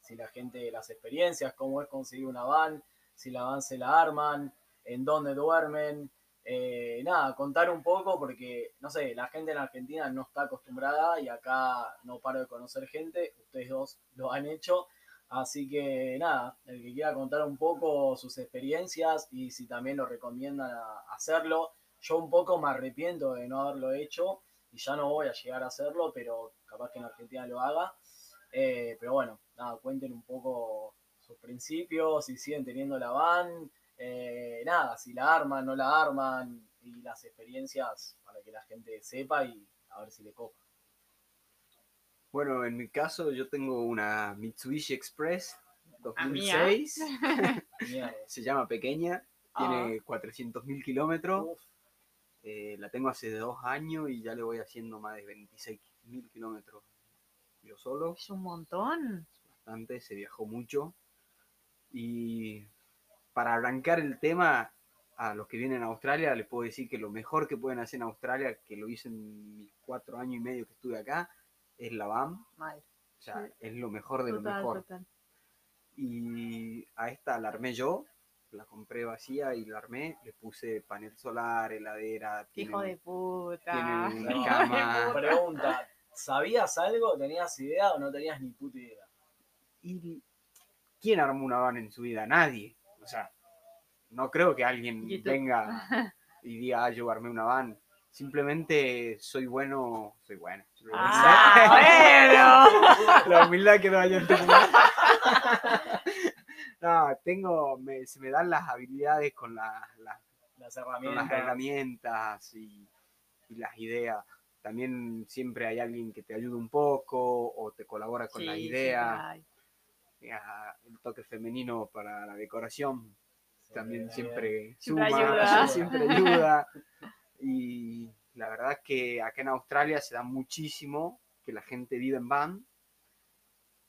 Speaker 3: si la gente, las experiencias, cómo es conseguir una van, si la van se la arman, en dónde duermen. Eh, nada, contar un poco porque, no sé, la gente en Argentina no está acostumbrada y acá no paro de conocer gente, ustedes dos lo han hecho. Así que nada, el que quiera contar un poco sus experiencias y si también lo recomiendan hacerlo. Yo un poco me arrepiento de no haberlo hecho y ya no voy a llegar a hacerlo, pero capaz que en Argentina lo haga. Eh, pero bueno, nada, cuenten un poco sus principios, si siguen teniendo la van, eh, nada, si la arman, no la arman y las experiencias para que la gente sepa y a ver si le copa.
Speaker 2: Bueno, en mi caso yo tengo una Mitsubishi Express
Speaker 4: Ah, mía.
Speaker 2: 2006.
Speaker 3: Mierda.
Speaker 2: Se llama pequeña, tiene 400.000 kilómetros. Eh, la tengo hace dos años y ya le voy haciendo más de 26.000 kilómetros yo solo.
Speaker 4: Es un montón.
Speaker 2: bastante, se viajó mucho. Y para arrancar el tema, a los que vienen a Australia, les puedo decir que lo mejor que pueden hacer en Australia, que lo hice en mis cuatro años y medio que estuve acá, es la BAM.
Speaker 4: Mal.
Speaker 2: O sea,
Speaker 4: Sí.
Speaker 2: es lo mejor de lo mejor.
Speaker 4: total.
Speaker 2: Y a esta la armé yo, la compré vacía y la armé, le puse panel solar, heladera, tiene,
Speaker 4: Hijo de puta.
Speaker 2: tiene una cama.
Speaker 3: Pregunta, ¿sabías algo? ¿Tenías idea o no tenías ni puta idea?
Speaker 2: ¿Y quién armó una van en su vida? Nadie. O sea, no creo que alguien
Speaker 4: YouTube.
Speaker 2: venga y diga, ah, yo armé una van. Simplemente soy bueno, soy bueno.
Speaker 4: Ah, bueno.
Speaker 2: La humildad que no hay en. No, tengo, me- se me dan las habilidades con, la- la-
Speaker 3: Las
Speaker 2: con
Speaker 3: herramientas.
Speaker 2: las herramientas y, y las ideas. También siempre hay alguien que te ayuda un poco o te colabora con
Speaker 4: Sí,
Speaker 2: las
Speaker 4: sí,
Speaker 2: ideas.
Speaker 4: ay.
Speaker 2: Ah, el toque femenino para la decoración
Speaker 3: Sí,
Speaker 2: también siempre
Speaker 4: Siempre
Speaker 2: suma,
Speaker 4: ayuda.
Speaker 2: siempre ayuda. Y la verdad es que acá en Australia se da muchísimo que la gente vive en van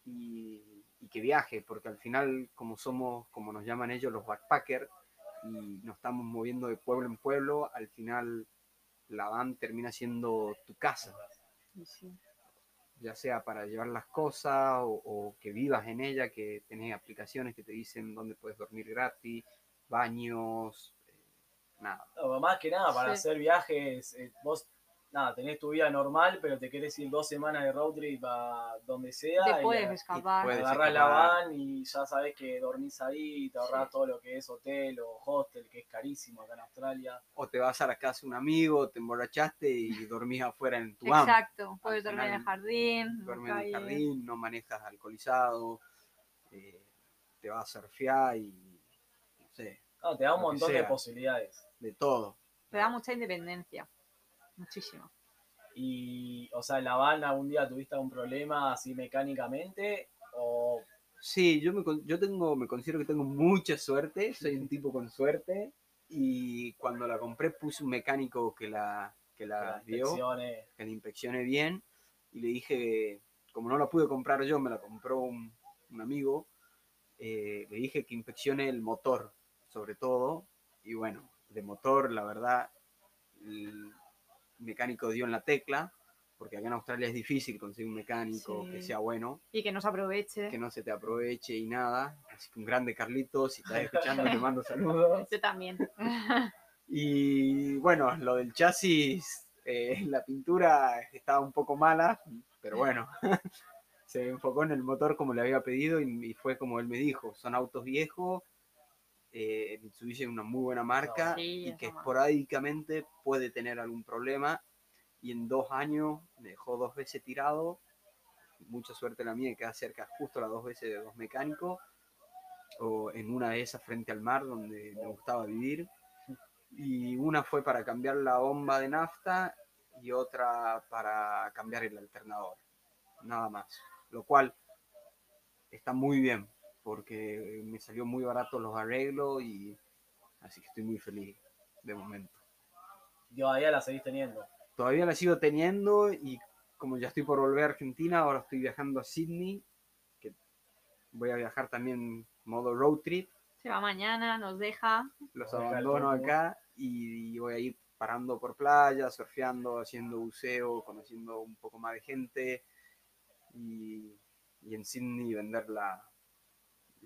Speaker 2: y, y que viaje, porque al final, como somos, como nos llaman ellos, los backpackers, y nos estamos moviendo de pueblo en pueblo, al final la van termina siendo tu casa.
Speaker 4: Sí,
Speaker 2: ya sea para llevar las cosas o, o que vivas en ella, que tenés aplicaciones que te dicen dónde puedes dormir gratis, baños, nada.
Speaker 3: No, más que nada, para
Speaker 4: Sí.
Speaker 3: hacer viajes, eh, vos nada, tenés tu vida normal, pero te querés ir dos semanas de road trip a donde sea.
Speaker 4: Te
Speaker 3: y
Speaker 4: puedes
Speaker 3: a-
Speaker 4: escapar.
Speaker 2: puedes
Speaker 3: agarrás la van y ya sabés que dormís ahí, te ahorrás
Speaker 4: Sí.
Speaker 3: todo lo que es hotel o hostel, que es carísimo acá en Australia.
Speaker 2: O te vas a la casa de un amigo, te emborrachaste y dormís afuera en tu van.
Speaker 4: Exacto. Puedes dormir en el jardín. en la
Speaker 2: Duermes en el
Speaker 4: calle.
Speaker 2: jardín, no manejas alcoholizado, eh, te vas a surfear y no sé,
Speaker 3: No, te da un
Speaker 2: Lo que
Speaker 3: montón de posibilidades.
Speaker 2: de todo.
Speaker 4: Te da mucha independencia. Muchísimo.
Speaker 3: Y, o sea, en la van algún día tuviste algún problema así mecánicamente o
Speaker 2: Sí, yo me, con- yo tengo, me considero que tengo mucha suerte, soy un tipo con suerte y cuando la compré puse un mecánico que la, que la vio,
Speaker 3: inspecciones.
Speaker 2: que la inspeccione bien y le dije, como no la pude comprar yo, me la compró un, un amigo, eh, le dije que inspeccione el motor, sobre todo, y bueno, de motor, la verdad, el mecánico dio en la tecla, porque acá en Australia es difícil conseguir un mecánico que sea bueno
Speaker 4: Y que nos aproveche.
Speaker 2: que no se te aproveche y nada. Así que un grande Carlitos, si estás escuchando, te mando saludos.
Speaker 4: Yo también.
Speaker 2: Y bueno, lo del chasis, eh, la pintura estaba un poco mala, pero bueno, se enfocó en el motor como le había pedido y, y fue como él me dijo, son autos viejos, eh, Mitsubishi es una muy buena marca
Speaker 4: Sí,
Speaker 2: y que esporádicamente puede tener algún problema. Y en dos años me dejó dos veces tirado, mucha suerte la mía, que queda cerca justo las dos veces de dos mecánicos, o en una de esas frente al mar donde me gustaba vivir. Y una fue para cambiar la bomba de nafta y otra para cambiar el alternador. Nada más. Lo cual está muy bien porque me salió muy barato los arreglos y así que estoy muy feliz de momento.
Speaker 3: Todavía la seguís teniendo.
Speaker 2: Todavía la sigo teniendo y como ya estoy por volver a Argentina, ahora estoy viajando a Sydney, que voy a viajar también modo road trip
Speaker 4: Se va mañana, nos deja.
Speaker 2: los abandono acá y voy a ir parando por playa, surfeando, haciendo buceo, conociendo un poco más de gente y, y en Sydney venderla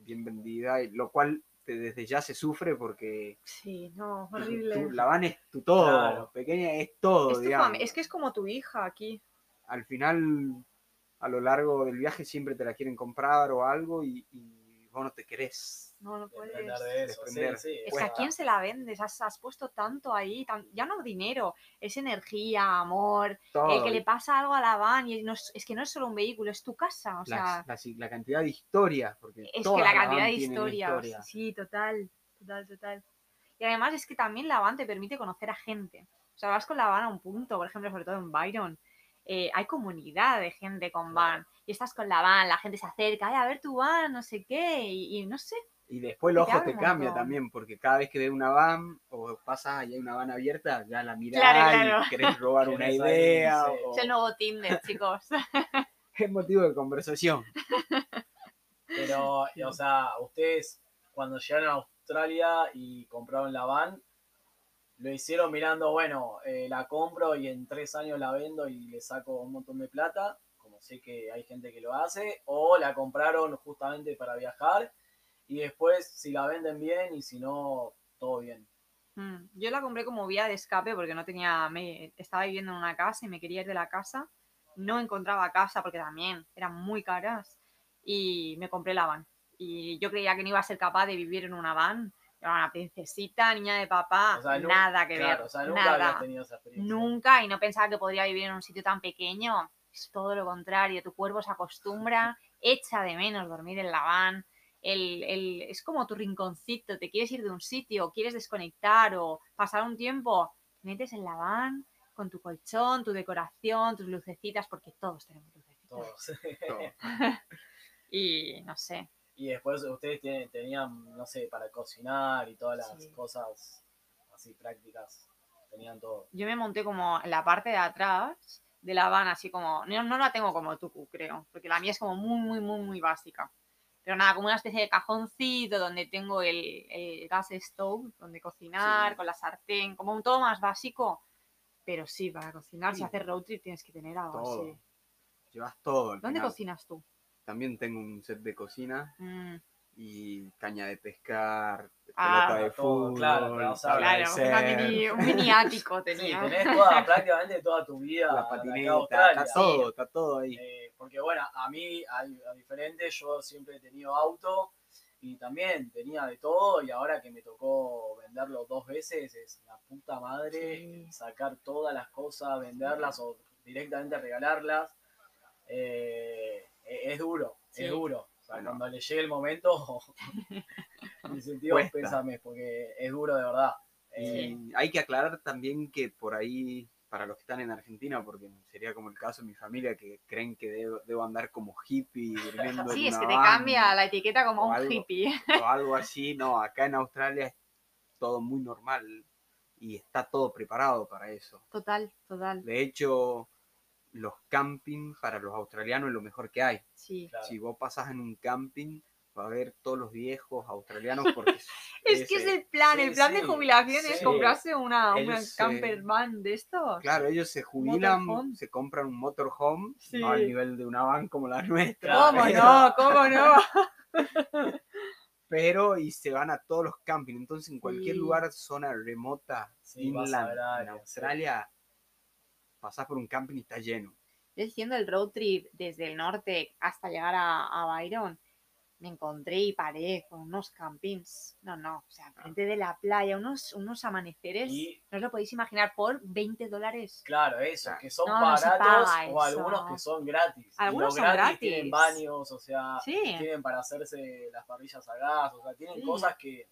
Speaker 2: bien vendida, y lo cual te- desde ya se sufre porque
Speaker 4: Sí, no, horrible.
Speaker 2: la van es tu todo,
Speaker 3: Claro.
Speaker 2: pequeña es todo,
Speaker 4: Es,
Speaker 2: digamos.
Speaker 4: es que es como tu hija aquí.
Speaker 2: Al final, a lo largo del viaje siempre te la quieren comprar o algo y, y vos no te querés.
Speaker 4: No, no puedes.
Speaker 3: Depender de eso, sí,
Speaker 2: desprender.
Speaker 3: sí.
Speaker 4: Es que a quién se la vendes, has, has puesto tanto ahí, tan- ya no dinero, es energía, amor,
Speaker 2: Todo.
Speaker 4: el que le pasa algo a la van y no es, es que no es solo un vehículo, es tu casa, o sea,
Speaker 2: la, la- la cantidad de historias, porque
Speaker 4: es que la cantidad
Speaker 2: van
Speaker 4: de historias,
Speaker 2: historia.
Speaker 4: sí, total, total, total. Y además es que también la van te permite conocer a gente, o sea, vas con la van a un punto, por ejemplo, sobre todo en Byron, eh, hay comunidad de gente con van, y estás con la van, la gente se acerca, "Ay, a ver tu van, no sé qué, y, y no sé,
Speaker 2: Y después el
Speaker 4: Te
Speaker 2: ojo te cambia también, porque cada vez que ves una van o pasas y hay una van abierta, ya la
Speaker 4: Claro, claro.
Speaker 2: y querés robar una
Speaker 3: ahí,
Speaker 2: idea.
Speaker 3: sí.
Speaker 2: o-
Speaker 4: es el nuevo Tinder, chicos.
Speaker 2: Es motivo de conversación.
Speaker 3: Pero, o sea, ustedes cuando llegaron a Australia y compraron la van, lo hicieron mirando, bueno, eh, la compro y en tres años la vendo y le saco un montón de plata, como sé que hay gente que lo hace, o la compraron justamente para viajar y después si la venden bien y si no, todo bien.
Speaker 4: Mm, Yo la compré como vía de escape porque no tenía, me, estaba viviendo en una casa y me quería ir de la casa. No encontraba casa porque también eran muy caras y me compré la van. Y yo creía que no iba a ser capaz de vivir en una van. Era una princesita, niña de papá,
Speaker 3: O sea,
Speaker 4: nada que
Speaker 3: claro,
Speaker 4: ver,
Speaker 3: o sea, nunca
Speaker 4: nada.
Speaker 3: tenido esa experiencia.
Speaker 4: Nunca, y no pensaba que podría vivir en un sitio tan pequeño. Es todo lo contrario, tu cuerpo se acostumbra, echa de menos dormir en la van. El, el- es como tu rinconcito, te quieres ir de un sitio, quieres desconectar o pasar un tiempo, te metes en la van con tu colchón, tu decoración, tus lucecitas, porque todos tenemos lucecitas.
Speaker 3: Todos.
Speaker 2: Todo.
Speaker 4: Y no sé,
Speaker 3: Y después ustedes tienen- tenían, no sé, para cocinar y todas las
Speaker 4: Sí.
Speaker 3: cosas así prácticas. Tenían todo.
Speaker 4: yo me monté como en la parte de atrás de la van, así como, no, no la tengo como tú, creo, porque la mía es como muy, muy, muy, muy básica. Pero nada, como una especie de cajoncito donde tengo el, el gas stove, donde cocinar,
Speaker 2: Sí.
Speaker 4: con la sartén, como un todo más básico. Pero sí, para cocinar, si haces road trip tienes que tener algo
Speaker 2: Todo.
Speaker 4: así.
Speaker 2: Llevas todo.
Speaker 4: ¿Dónde
Speaker 2: final.
Speaker 4: cocinas tú?
Speaker 2: También tengo un set de cocina
Speaker 4: Mm,
Speaker 2: y caña de pescar,
Speaker 4: Ah,
Speaker 2: pelota de
Speaker 3: todo,
Speaker 2: fútbol,
Speaker 3: claro, pero, o sea,
Speaker 2: tabla de
Speaker 4: claro, mini- un mini ático
Speaker 3: Sí,
Speaker 4: tenía.
Speaker 3: tenés toda, prácticamente toda tu vida.
Speaker 2: la
Speaker 3: de
Speaker 2: patineta, está todo, está todo ahí.
Speaker 3: Eh, porque bueno, a mí, a, a diferente, yo siempre he tenido auto y también tenía de todo y ahora que me tocó venderlo dos veces es la puta madre
Speaker 4: Sí.
Speaker 3: sacar todas las cosas, venderlas o directamente regalarlas. Eh, e- es duro,
Speaker 4: Sí.
Speaker 3: es duro. Sea, cuando le llegue el momento, mi sentido
Speaker 2: Cuesta.
Speaker 3: pésame porque es duro de verdad.
Speaker 2: Y
Speaker 3: Eh,
Speaker 2: hay que aclarar también que por ahí, para los que están en Argentina, porque sería como el caso de mi familia, que creen que debo, debo andar como hippie, durmiendo
Speaker 4: Sí,
Speaker 2: en
Speaker 4: es
Speaker 2: una
Speaker 4: que te cambia la etiqueta como un
Speaker 2: algo.
Speaker 4: hippie.
Speaker 2: o algo así. No, acá en Australia es todo muy normal y está todo preparado para eso.
Speaker 4: Total, total.
Speaker 2: De hecho, los camping para los australianos es lo mejor que hay.
Speaker 4: Sí.
Speaker 3: claro.
Speaker 2: Si vos pasás en un camping, va a ver todos los viejos australianos porque
Speaker 4: Es que es el plan,
Speaker 3: sí,
Speaker 4: el plan de
Speaker 3: sí,
Speaker 4: jubilación es comprarse una, una camper van de estos.
Speaker 2: Claro, ellos se jubilan,
Speaker 4: Motorhome.
Speaker 2: se compran un motorhome,
Speaker 4: Sí.
Speaker 2: no al nivel de una van como la nuestra,
Speaker 4: ¿Cómo
Speaker 2: pero,
Speaker 4: no? ¿Cómo no?
Speaker 2: pero y se van a todos los campings. Entonces, en cualquier
Speaker 4: Sí.
Speaker 2: lugar, zona remota, inland,
Speaker 3: ver
Speaker 2: en. Australia, pasás por un camping y está lleno.
Speaker 4: Yo haciendo el road trip desde el norte hasta llegar a, a Byron, me encontré y paré con unos campings. No, no, o sea, frente de la playa, unos, unos amaneceres,
Speaker 3: Y
Speaker 4: no os lo podéis imaginar, por 20 dólares.
Speaker 3: Claro, eso, que son
Speaker 4: No, no se
Speaker 3: baratos
Speaker 4: paga
Speaker 3: o
Speaker 4: eso.
Speaker 3: algunos que son gratis. Y
Speaker 4: Algunos
Speaker 3: los
Speaker 4: son
Speaker 3: gratis, tienen
Speaker 4: gratis.
Speaker 3: baños, o sea,
Speaker 4: Sí.
Speaker 3: tienen para hacerse las parrillas a gas, o sea, tienen
Speaker 4: Sí.
Speaker 3: cosas que,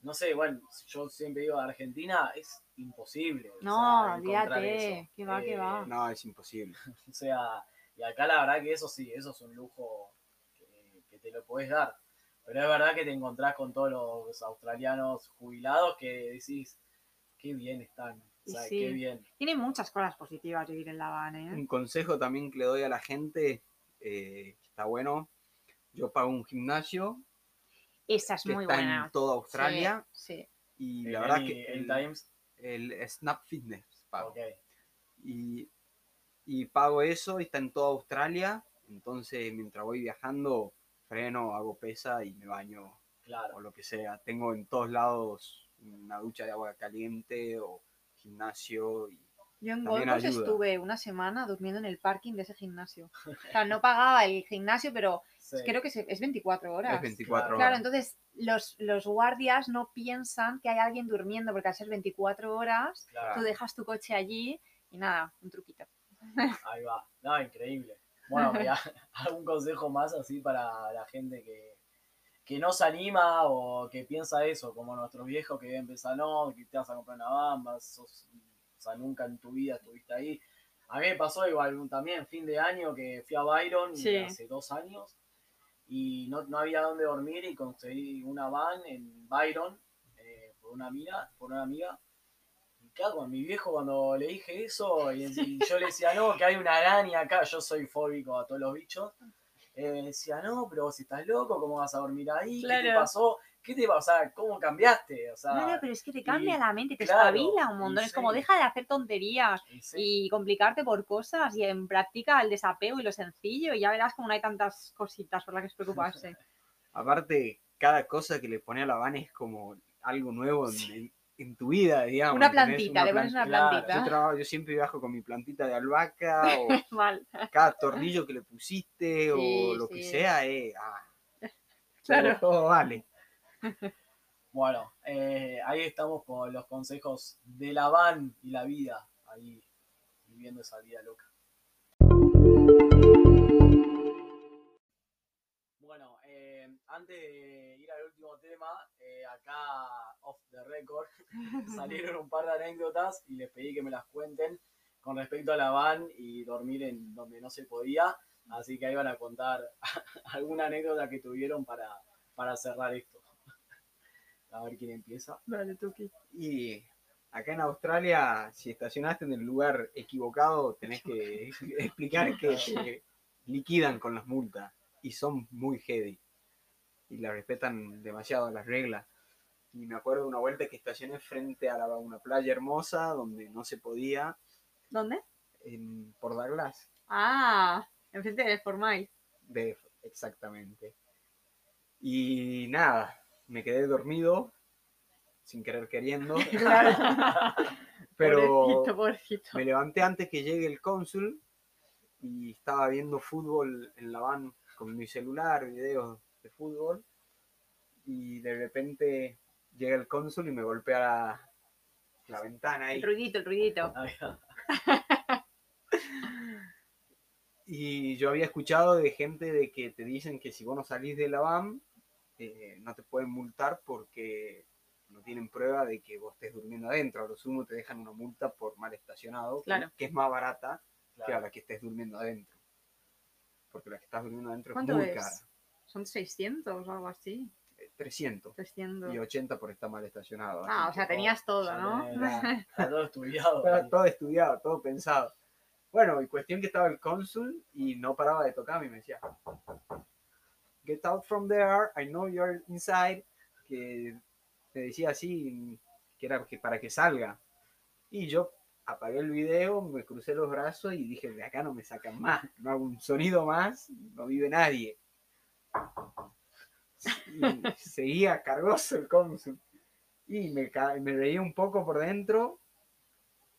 Speaker 3: no sé, bueno, yo siempre digo a Argentina, es imposible. o
Speaker 4: No,
Speaker 3: sea,
Speaker 4: olvídate,
Speaker 3: eso.
Speaker 4: que va, que va.
Speaker 2: No, es imposible.
Speaker 3: O sea, y acá la verdad que eso sí, eso es un lujo que, que te lo podés dar. Pero es verdad que te encontrás con todos los australianos jubilados que decís, qué bien están. O sea,
Speaker 4: sí.
Speaker 3: qué bien.
Speaker 4: Tiene muchas cosas positivas vivir en La Habana, ¿eh?
Speaker 2: Un consejo también que le doy a la gente, eh, está bueno, yo pago un gimnasio
Speaker 4: Esa es
Speaker 2: que
Speaker 4: muy
Speaker 2: está
Speaker 4: buena.
Speaker 2: en toda Australia.
Speaker 4: Sí.
Speaker 2: Y
Speaker 3: El
Speaker 2: la verdad que el,
Speaker 3: Anytimes.
Speaker 2: El Snap Fitness pago. Y, y pago eso y está en toda Australia. Entonces, mientras voy viajando, freno, hago pesa y me baño
Speaker 3: Claro.
Speaker 2: o lo que sea. Tengo en todos lados una ducha de agua caliente o gimnasio. Y,
Speaker 4: Yo en
Speaker 2: También
Speaker 4: Gold Coast
Speaker 2: ayuda.
Speaker 4: estuve una semana durmiendo en el parking de ese gimnasio. O sea, no pagaba el gimnasio, pero
Speaker 3: Sí.
Speaker 4: creo que se- es 24 horas.
Speaker 2: es 24
Speaker 4: Claro,
Speaker 2: horas.
Speaker 4: entonces los, los guardias no piensan que hay alguien durmiendo, porque al ser 24 horas,
Speaker 3: Claro.
Speaker 4: tú dejas tu coche allí y nada, un truquito.
Speaker 3: Ahí va. No, increíble. Bueno, ya, algún consejo más así para la gente que, que no se anima o que piensa eso, como nuestros viejos que pensar, no, que te vas a comprar una bamba, sos, o sea, nunca en tu vida estuviste ahí. A mí me pasó igual también fin de año que fui a Byron
Speaker 4: Sí.
Speaker 3: hace dos años y no, no había dónde dormir y conseguí una van en Byron eh, por una amiga, por una amiga y claro, con mi viejo cuando le dije eso, y, y yo le decía, no, que hay una araña acá, yo soy fóbico a todos los bichos. eh, decía, no, pero vos estás loco, ¿cómo vas a dormir ahí? ¿Qué te pasó? ¿Qué te pasó? O sea, ¿cómo cambiaste? O sea,
Speaker 4: Claro, pero es que te cambia
Speaker 3: y-
Speaker 4: la mente, te
Speaker 3: claro,
Speaker 4: espabila un montón. Es como
Speaker 3: sí.
Speaker 4: deja de hacer tonterías
Speaker 3: y sí,
Speaker 4: y complicarte por cosas y en práctica el desapego y lo sencillo y ya verás como no hay tantas cositas por las que preocuparse.
Speaker 2: Aparte, cada cosa que le pone a la van es como algo nuevo en, en- en tu vida, digamos.
Speaker 4: Una plantita, le pones una
Speaker 3: Claro,
Speaker 4: plantita.
Speaker 2: Yo, trabajo, yo siempre viajo con mi plantita de albahaca o cada tornillo que le pusiste
Speaker 4: Sí,
Speaker 2: o lo
Speaker 4: sí.
Speaker 2: que sea, eh, ah,
Speaker 4: Claro.
Speaker 2: todo vale.
Speaker 3: Bueno, eh, ahí estamos con los consejos de la van y la vida, ahí viviendo esa vida loca. Bueno, eh, antes de ir al último tema, eh, acá off the record, salieron un par de anécdotas y les pedí que me las cuenten con respecto a la van y dormir en donde no se podía. Así que ahí van a contar alguna anécdota que tuvieron para, para cerrar esto. A ver quién empieza.
Speaker 4: Vale, Tuki.
Speaker 2: Y acá en Australia, si estacionaste en el lugar equivocado, tenés que explicar que te liquidan con las multas y son muy heavy y la respetan demasiado las reglas. Y me acuerdo de una vuelta que estacioné frente a la- una playa hermosa donde no se podía,
Speaker 4: ¿Dónde?
Speaker 2: en, por Douglas,
Speaker 4: Ah, enfrente del Formay.
Speaker 2: de, exactamente. Y nada, me quedé dormido, sin querer queriendo, pero
Speaker 4: Pobrecito, pobrecito.
Speaker 2: me levanté antes que llegue el cónsul y estaba viendo fútbol en la van con mi celular, videos de fútbol, y de repente llega el cónsul y me golpea la, la ventana ahí.
Speaker 4: El ruidito, el ruidito.
Speaker 2: Y yo había escuchado de gente de que te dicen que si vos no salís de la van, eh, no te pueden multar porque no tienen prueba de que vos estés durmiendo adentro. A lo sumo te dejan una multa por mal estacionado, que-
Speaker 4: Claro.
Speaker 2: que es más barata que a la que estés durmiendo adentro. Porque la que estás durmiendo adentro es
Speaker 4: ¿Cuánto
Speaker 2: muy
Speaker 4: es?
Speaker 2: cara.
Speaker 4: Son 600 o algo así.
Speaker 2: Eh, 300
Speaker 4: 300.
Speaker 2: y 80 por estar mal estacionado.
Speaker 4: Ah, o sea, tenías todo, ¿no?
Speaker 3: todo estudiado.
Speaker 2: Estaba todo estudiado, todo pensado. Bueno, y cuestión que estaba el cónsul y no paraba de tocarme y me decía, get out from there, I know you're inside, que me decía así, que era que para que salga. Y yo apagué el video, me crucé los brazos y dije, de acá no me sacan más, no hago un sonido más, no vive nadie. Y seguía cargoso el cónsul. Y me, me reía un poco por dentro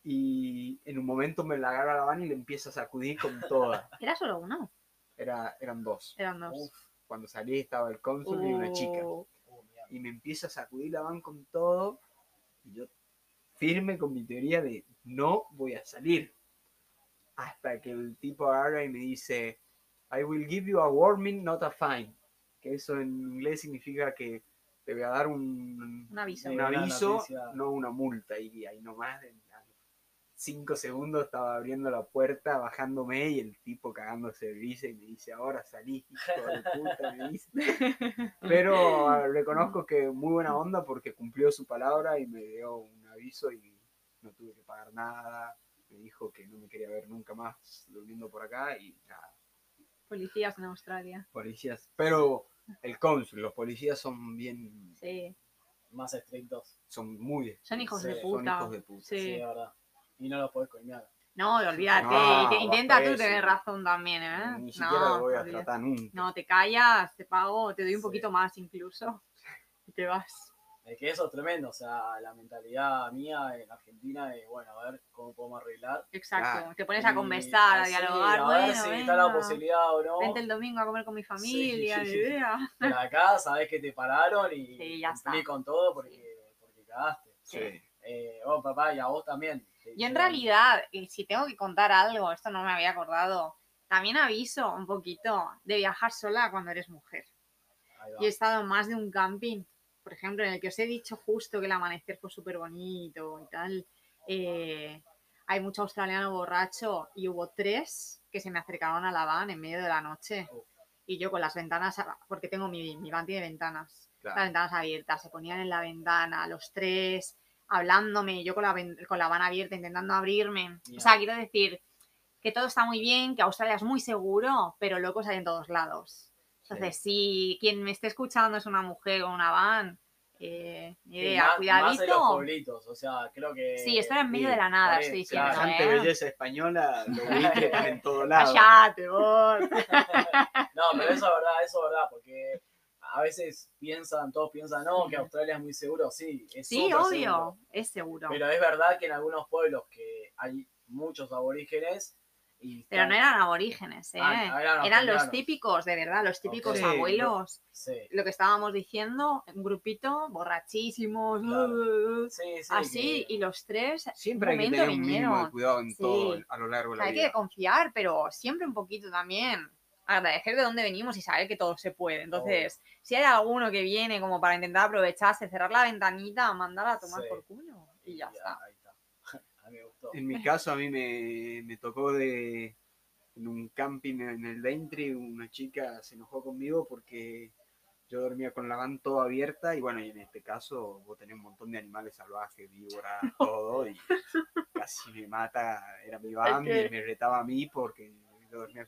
Speaker 2: y en un momento me la agarra la van y le empieza a sacudir con toda.
Speaker 4: Era solo uno.
Speaker 2: Era, eran dos.
Speaker 4: Eran dos.
Speaker 3: Uf,
Speaker 2: Cuando salí estaba el cónsul y una chica.
Speaker 3: Mierda.
Speaker 2: Y me empieza a sacudir la van con todo. Y yo firme con mi teoría de no voy a salir. Hasta que el tipo agarra y me dice, I will give you a warning, not a fine. Que eso en inglés significa que te voy a dar un,
Speaker 4: Un aviso.
Speaker 2: un aviso, no una multa. Y ahí nomás, cinco segundos, estaba abriendo la puerta, bajándome y el tipo cagándose de risa y me dice, ahora salí, hijo de puta, me dice. Pero ah, reconozco que muy buena onda porque cumplió su palabra y me dio un aviso y no tuve que pagar nada. Me dijo que no me quería ver nunca más durmiendo por acá y nada,
Speaker 4: Policías en Australia.
Speaker 2: policías. Pero el cónsul, los policías son bien,
Speaker 4: Sí.
Speaker 3: Más estrictos.
Speaker 2: son muy,
Speaker 4: Son hijos
Speaker 3: Sí,
Speaker 4: de
Speaker 3: son
Speaker 4: puta.
Speaker 2: hijos de puta,
Speaker 4: Sí.
Speaker 3: Sí, verdad. Y no los podés coimear.
Speaker 4: No, olvídate.
Speaker 2: No,
Speaker 4: Intenta tú tener razón también, ¿eh?
Speaker 2: ni siquiera
Speaker 4: no,
Speaker 2: lo voy a tratar nunca.
Speaker 4: No, te callas, te pago, te doy un
Speaker 3: Sí.
Speaker 4: poquito más incluso. Y te vas.
Speaker 3: Es que eso es tremendo. O sea, la mentalidad mía en Argentina es, bueno, a ver cómo podemos arreglar.
Speaker 4: Exacto.
Speaker 2: Ah,
Speaker 4: te pones a conversar, a dialogar.
Speaker 3: A ver
Speaker 4: bueno,
Speaker 3: si
Speaker 4: venga,
Speaker 3: está la posibilidad o no.
Speaker 4: Vente el domingo a comer con mi familia,
Speaker 3: Sí.
Speaker 4: idea.
Speaker 3: Pero acá sabés que te pararon y
Speaker 4: Sí, ya
Speaker 3: cumplí
Speaker 4: está.
Speaker 3: con todo porque, porque cagaste.
Speaker 4: Sí.
Speaker 2: Sí.
Speaker 3: Eh, oh, papá, y a vos también.
Speaker 4: Yo en realidad, eh, si tengo que contar algo, esto no me había acordado, también aviso un poquito de viajar sola cuando eres mujer.
Speaker 3: Ahí va.
Speaker 4: Y he estado en más de un camping, por ejemplo, en el que os he dicho justo que el amanecer fue súper bonito y tal. eh, hay mucho australiano borracho y hubo tres que se me acercaron a la van en medio de la noche. Y yo con las ventanas, porque tengo mi, mi van tiene ventanas,
Speaker 2: Claro.
Speaker 4: las ventanas abiertas, se ponían en la ventana, los tres, hablándome, yo con la, con la van abierta, intentando abrirme. O sea, quiero decir que todo está muy bien, que Australia es muy seguro, pero locos hay en todos lados. Entonces, si quien me esté escuchando es una mujer o una van, eh, ni
Speaker 3: Sí,
Speaker 4: idea,
Speaker 3: más- Más en los
Speaker 4: cuidadito.
Speaker 3: pueblitos, o sea, creo que...
Speaker 4: Sí, esto era en medio
Speaker 2: sí,
Speaker 4: de la nada,
Speaker 3: vale,
Speaker 4: estoy diciendo.
Speaker 2: Semejante
Speaker 4: ¿eh?
Speaker 2: belleza española, buitres están en todo lado.
Speaker 4: Cállate, vos.
Speaker 3: No, pero eso es verdad, eso es verdad, porque a veces piensan, todos piensan, no, que Australia es muy seguro, sí, es
Speaker 4: Sí, obvio,
Speaker 3: seguro.
Speaker 4: es seguro.
Speaker 3: Pero es verdad que en algunos pueblos que hay muchos aborígenes y
Speaker 4: Pero
Speaker 3: están-
Speaker 4: no eran aborígenes, ¿eh?
Speaker 3: Ah, eran
Speaker 4: eran los típicos, de verdad, los típicos abuelos.
Speaker 3: Sí,
Speaker 4: Lo que estábamos diciendo, un grupito, borrachísimos,
Speaker 3: Claro. sí, sí.
Speaker 4: así,
Speaker 3: que-
Speaker 4: y los tres,
Speaker 2: Siempre hay que tener un mínimo de cuidado en
Speaker 4: Sí.
Speaker 2: todo a lo largo
Speaker 4: O
Speaker 2: de
Speaker 4: sea,
Speaker 2: la
Speaker 4: hay que
Speaker 2: vida.
Speaker 4: confiar, pero siempre un poquito también. Agradecer de dónde venimos y saber que todo se puede. Entonces, si hay alguno que viene como para intentar aprovecharse, cerrar la ventanita, mandar a tomar
Speaker 3: Sí.
Speaker 4: por culo. Y ya está.
Speaker 3: Ahí está. A mí me gustó.
Speaker 2: En mi caso, a mí me, me tocó de en un camping en el Daintree, una chica se enojó conmigo porque yo dormía con la van toda abierta y bueno, y en este caso vos tenés un montón de animales salvajes, víboras, todo, y casi me mata, era mi van, y me retaba a mí porque yo dormía,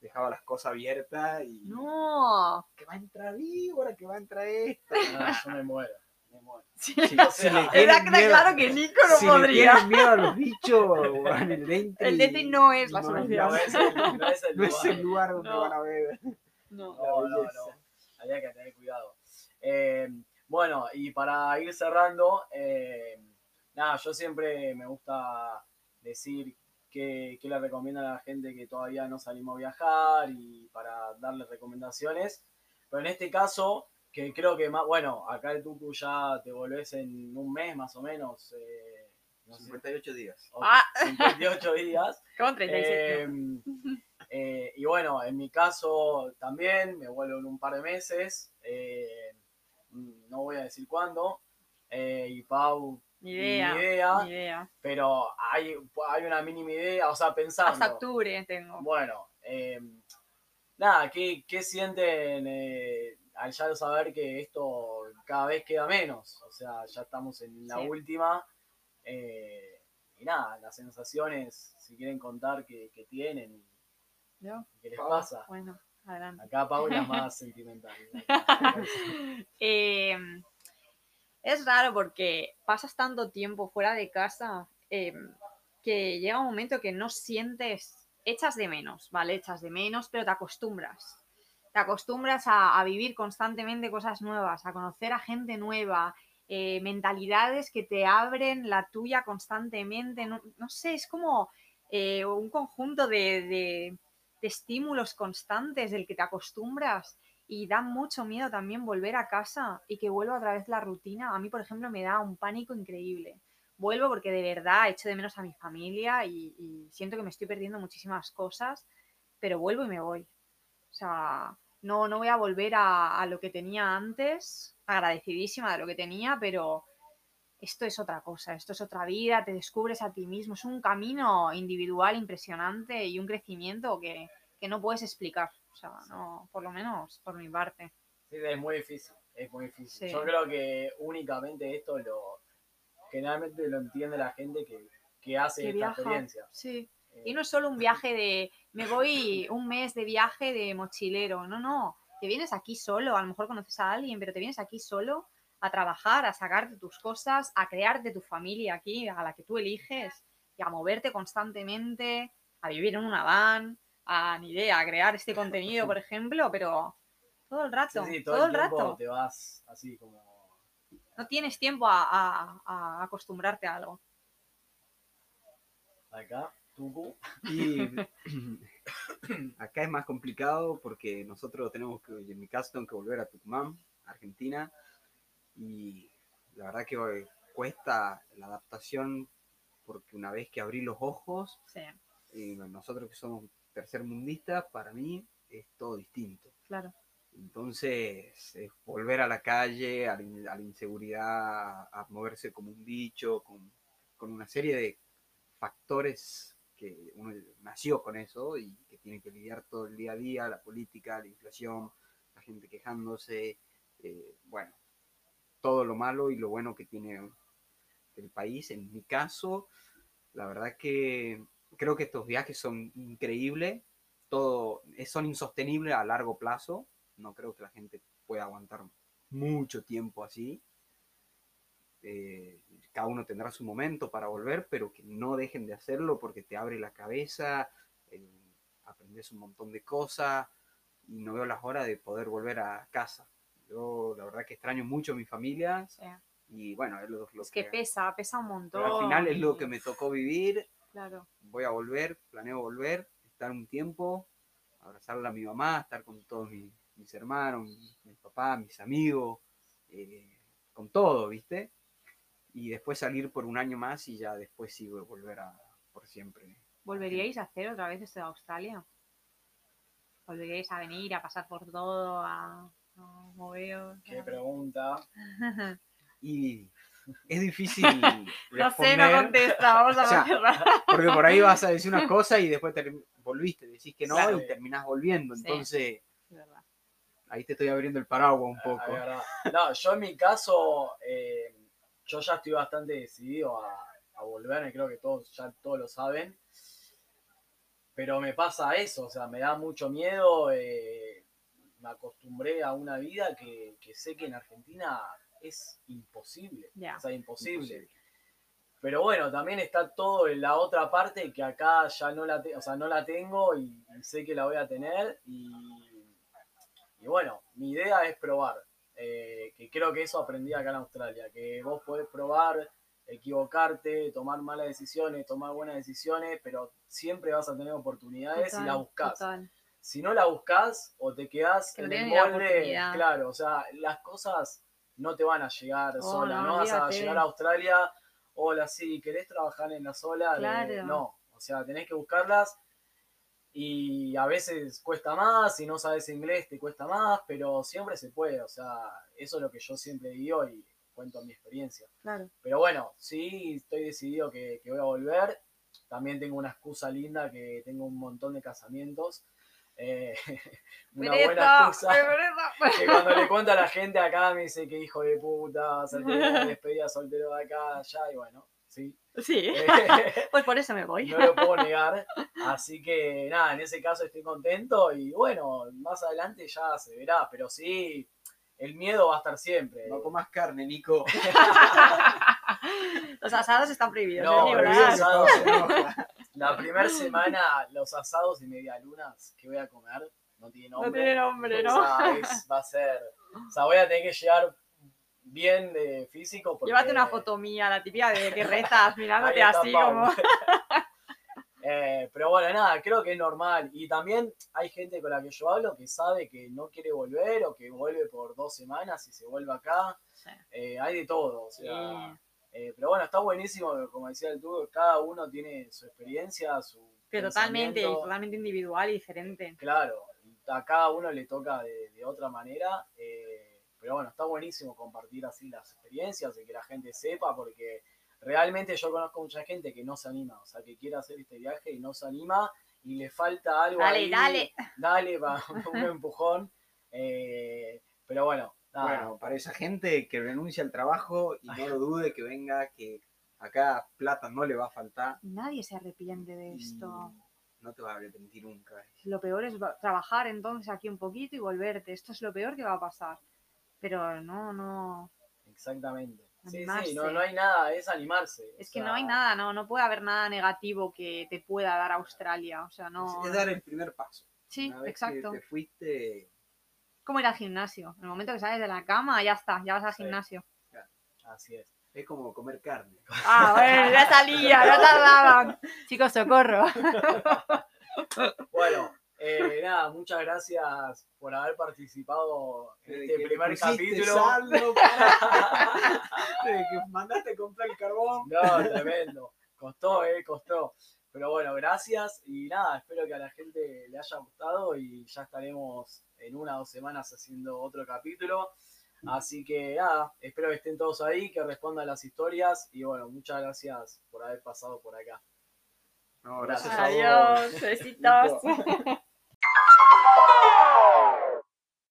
Speaker 2: dejaba las cosas abiertas y
Speaker 4: No.
Speaker 2: que va a entrar víbora, que va a entrar esta.
Speaker 3: Ah, yo me muero, me muero.
Speaker 4: Sí.
Speaker 2: Si,
Speaker 3: O
Speaker 2: si
Speaker 3: sea,
Speaker 2: miedo-
Speaker 4: claro que Nico no
Speaker 2: si
Speaker 4: podría.
Speaker 2: tienen miedo a los bichos, van el Daintree.
Speaker 4: El Daintree no es la
Speaker 2: no,
Speaker 4: solución.
Speaker 3: No es el, no es el
Speaker 2: No es
Speaker 3: lugar.
Speaker 2: el lugar donde
Speaker 4: No.
Speaker 2: van a ver.
Speaker 4: No.
Speaker 3: No, no, no. Había que tener cuidado. Eh, bueno, y para ir cerrando, eh, nada, yo siempre me gusta decir qué, qué le recomiendan a la gente que todavía no salimos a viajar y para darles recomendaciones. Pero en este caso, que creo que más, bueno, acá el Tucu ya te volvés en un mes más o menos. eh, no sé,
Speaker 2: 58 días.
Speaker 3: o
Speaker 4: Ah.
Speaker 3: 58 días.
Speaker 4: Con 36.
Speaker 3: Eh, eh, y bueno, en mi caso también me vuelvo en un par de meses. eh, no voy a decir cuándo. eh, y Pau,
Speaker 4: Ni idea.
Speaker 3: ni idea.
Speaker 4: Ni idea.
Speaker 3: pero hay, hay una mínima idea, o sea, pensando.
Speaker 4: Hasta octubre tengo.
Speaker 3: Bueno, eh, nada, ¿qué, qué sienten eh, al ya saber que esto cada vez queda menos? O sea, ya estamos en la
Speaker 4: Sí.
Speaker 3: última. eh, y nada, las sensaciones, si quieren contar, que, que tienen y
Speaker 4: ¿Yo?
Speaker 3: qué les
Speaker 2: Pau.
Speaker 3: pasa.
Speaker 4: Bueno, adelante.
Speaker 3: Acá Paula es más sentimental.
Speaker 4: Eh, es raro porque pasas tanto tiempo fuera de casa eh, que llega un momento que no sientes, echas de menos, ¿vale? Echas de menos, pero te acostumbras. Te acostumbras a, vivir constantemente cosas nuevas, a conocer a gente nueva, eh, mentalidades que te abren la tuya constantemente. No, sé, es como eh, un conjunto de estímulos constantes del que te acostumbras y da mucho miedo también volver a casa y que vuelva otra vez la rutina. A mí, por ejemplo, me da un pánico increíble. Vuelvo porque de verdad echo de menos a mi familia y, siento que me estoy perdiendo muchísimas cosas, pero vuelvo y me voy. O sea, no, no voy a volver a, a lo que tenía antes, agradecidísima de lo que tenía, pero esto es otra cosa, esto es otra vida, te descubres a ti mismo, es un camino individual impresionante y un crecimiento que, que no puedes explicar. O sea, no, por lo menos por mi parte.
Speaker 3: Sí, es muy difícil, es muy difícil.
Speaker 4: Sí.
Speaker 3: Yo creo que únicamente esto lo generalmente lo entiende la gente que, que hace
Speaker 4: Que
Speaker 3: esta
Speaker 4: viaja.
Speaker 3: experiencia.
Speaker 4: Sí.
Speaker 3: Eh,
Speaker 4: Y no es solo un viaje de, me voy un mes de viaje de mochilero, no, no. te vienes aquí solo, a lo mejor conoces a alguien, pero te vienes aquí solo a trabajar, a sacarte tus cosas, a crearte tu familia aquí, a la que tú eliges, y a moverte constantemente, a vivir en una van, a ni idea, a crear este contenido, por ejemplo, pero todo el rato,
Speaker 3: Sí, sí,
Speaker 4: todo, el,
Speaker 3: tiempo
Speaker 4: rato.
Speaker 3: te vas así como.
Speaker 4: No tienes tiempo a, a- a acostumbrarte a algo.
Speaker 3: Acá, Tucu.
Speaker 2: Y acá es más complicado porque nosotros tenemos que, en mi caso, tengo que volver a Tucumán, Argentina, y la verdad que eh, cuesta la adaptación porque una vez que abrí los ojos,
Speaker 4: Sí,
Speaker 2: eh, nosotros que somos tercermundistas, para mí es todo distinto.
Speaker 4: claro.
Speaker 2: Entonces, es volver a la calle, a la, in- a la inseguridad, a moverse como un bicho, con, con una serie de factores que uno nació con eso y que tiene que lidiar todo el día a día, la política, la inflación, la gente quejándose, eh, bueno, todo lo malo y lo bueno que tiene el país. En mi caso, la verdad que creo que estos viajes son increíbles, todo, eh, son insostenibles a largo plazo, no creo que la gente pueda aguantar mucho tiempo así. Eh, cada uno tendrá su momento para volver, pero que no dejen de hacerlo porque te abre la cabeza, eh, aprendes un montón de cosas y no veo las horas de poder volver a casa. Yo la verdad que extraño mucho a mi familia
Speaker 4: sí.
Speaker 2: y bueno, es lo, lo
Speaker 4: Es que pesa, pesa un montón.
Speaker 2: pero al final es lo que me tocó vivir,
Speaker 4: Claro,
Speaker 2: voy a volver, planeo volver, estar un tiempo, abrazarla a mi mamá, estar con todos mis, mis hermanos, mi, mi papá, mis amigos, eh, con todo, ¿viste? Y después salir por un año más y ya después sí voy a volver a por siempre.
Speaker 4: ¿volveríais a hacer otra vez esto de Australia? ¿Volveríais a venir, a pasar por todo, a, a moveros?
Speaker 3: Qué pregunta.
Speaker 2: Y es difícil
Speaker 4: No sé, no
Speaker 2: responder,
Speaker 4: contesta, vamos a
Speaker 2: O sea, porque por ahí vas a decir una cosa y después volviste, decís que no
Speaker 4: Claro.
Speaker 2: y terminás volviendo. Entonces, ahí te estoy abriendo el paraguas un
Speaker 3: Ah,
Speaker 2: poco.
Speaker 3: No, yo en mi caso, eh, yo ya estoy bastante decidido a, a volver, y creo que todos ya todos lo saben. Pero me pasa eso, o sea, me da mucho miedo. eh, me acostumbré a una vida que, que sé que en Argentina es imposible. O sea, imposible.
Speaker 2: Imposible.
Speaker 3: Pero bueno, también está todo en la otra parte que acá ya no la, te- o sea, no la tengo y, y sé que la voy a tener. Y, y bueno, mi idea es probar. eh, que creo que eso aprendí acá en Australia. Que vos podés probar, equivocarte, tomar malas decisiones, tomar buenas decisiones, pero siempre vas a tener oportunidades y la
Speaker 4: Total,
Speaker 3: buscás.
Speaker 4: total.
Speaker 3: Si no la buscás o te quedás
Speaker 4: Que
Speaker 3: en el molde, claro, o sea, las cosas no te van a llegar
Speaker 4: Oh,
Speaker 3: solas,
Speaker 4: no,
Speaker 3: no, vas a llegar a Australia, hola, sí, ¿querés trabajar en la sola?
Speaker 4: Claro.
Speaker 3: no, o sea, tenés que buscarlas y a veces cuesta más, si no sabes inglés te cuesta más, pero siempre se puede, o sea, eso es lo que yo siempre digo y cuento mi experiencia.
Speaker 4: Claro.
Speaker 3: Pero bueno, sí, estoy decidido que, que voy a volver. También tengo una excusa linda que tengo un montón de casamientos. Eh, una buena excusa. Que cuando le cuento a la gente acá me dice que hijo de puta, se una despedida soltero de acá, allá, y bueno, sí.
Speaker 4: Sí,
Speaker 3: Eh,
Speaker 4: pues por eso me voy.
Speaker 3: no lo puedo negar. Así que nada, en ese caso estoy contento y bueno, más adelante ya se verá, pero sí, el miedo va a estar siempre.
Speaker 2: No comas carne, Nico.
Speaker 4: Los asados están prohibidos.
Speaker 3: No,
Speaker 4: ¿eh? Ni
Speaker 3: La primera semana, los asados y medialunas que voy a comer, no tiene
Speaker 4: No
Speaker 3: nombre.
Speaker 4: tiene nombre,
Speaker 3: O
Speaker 4: ¿no?
Speaker 3: sea, es- va a ser. O sea, voy a tener que llegar bien de físico. Porque,
Speaker 4: Llévate una foto mía, la típica de que rezas mirándote así como.
Speaker 3: Eh, pero bueno, nada, creo que es normal. Y también hay gente con la que yo hablo que sabe que no quiere volver o que vuelve por dos semanas y se vuelve acá.
Speaker 4: Sí.
Speaker 3: Eh, hay de todo. O
Speaker 4: Sí.
Speaker 3: Eh, pero bueno, está buenísimo, como decía el tubo, cada uno tiene su experiencia, su.
Speaker 4: Pero totalmente, totalmente individual y diferente.
Speaker 3: Claro, a cada uno le toca de, de otra manera, eh, pero bueno, está buenísimo compartir así las experiencias y que la gente sepa, porque realmente yo conozco mucha gente que no se anima, o sea, que quiere hacer este viaje y no se anima y le falta algo
Speaker 4: Dale,
Speaker 3: ahí,
Speaker 4: dale.
Speaker 3: dale, va, un empujón, eh, pero bueno,
Speaker 2: Bueno, para esa gente que renuncia al trabajo y no lo dude, que venga, que acá plata no le va a faltar.
Speaker 4: Nadie se arrepiente de esto.
Speaker 2: no te vas a arrepentir nunca.
Speaker 4: Lo peor es va- trabajar entonces aquí un poquito y volverte. Esto es lo peor que va a pasar. Pero no, no.
Speaker 3: Exactamente. Sí, sí, no, no hay nada, es animarse.
Speaker 4: Es que
Speaker 3: sea,
Speaker 4: no hay nada, no, no puede haber nada negativo que te pueda dar Australia. O sea, no.
Speaker 2: Es dar el primer paso.
Speaker 4: Sí,
Speaker 2: Una vez
Speaker 4: exacto.
Speaker 2: que te fuiste,
Speaker 4: Como ir al gimnasio. En el momento que sales de la cama, ya está, ya vas al
Speaker 3: Sí.
Speaker 4: gimnasio.
Speaker 3: Así es.
Speaker 2: es como comer carne.
Speaker 4: Ah, bueno, ya salía, no tardaban. Chicos, socorro.
Speaker 3: Bueno, eh, nada, muchas gracias por haber participado en
Speaker 2: Desde
Speaker 3: este primer capítulo.
Speaker 2: saldo para- Desde que mandaste a comprar el carbón.
Speaker 3: No, tremendo. Costó, eh, costó. Pero bueno, gracias y nada, espero que a la gente le haya gustado y ya estaremos en una o dos semanas haciendo otro capítulo. Así que nada, espero que estén todos ahí, que respondan las historias y bueno, muchas gracias por haber pasado por acá.
Speaker 2: No, gracias a vos.
Speaker 4: Adiós, besitos.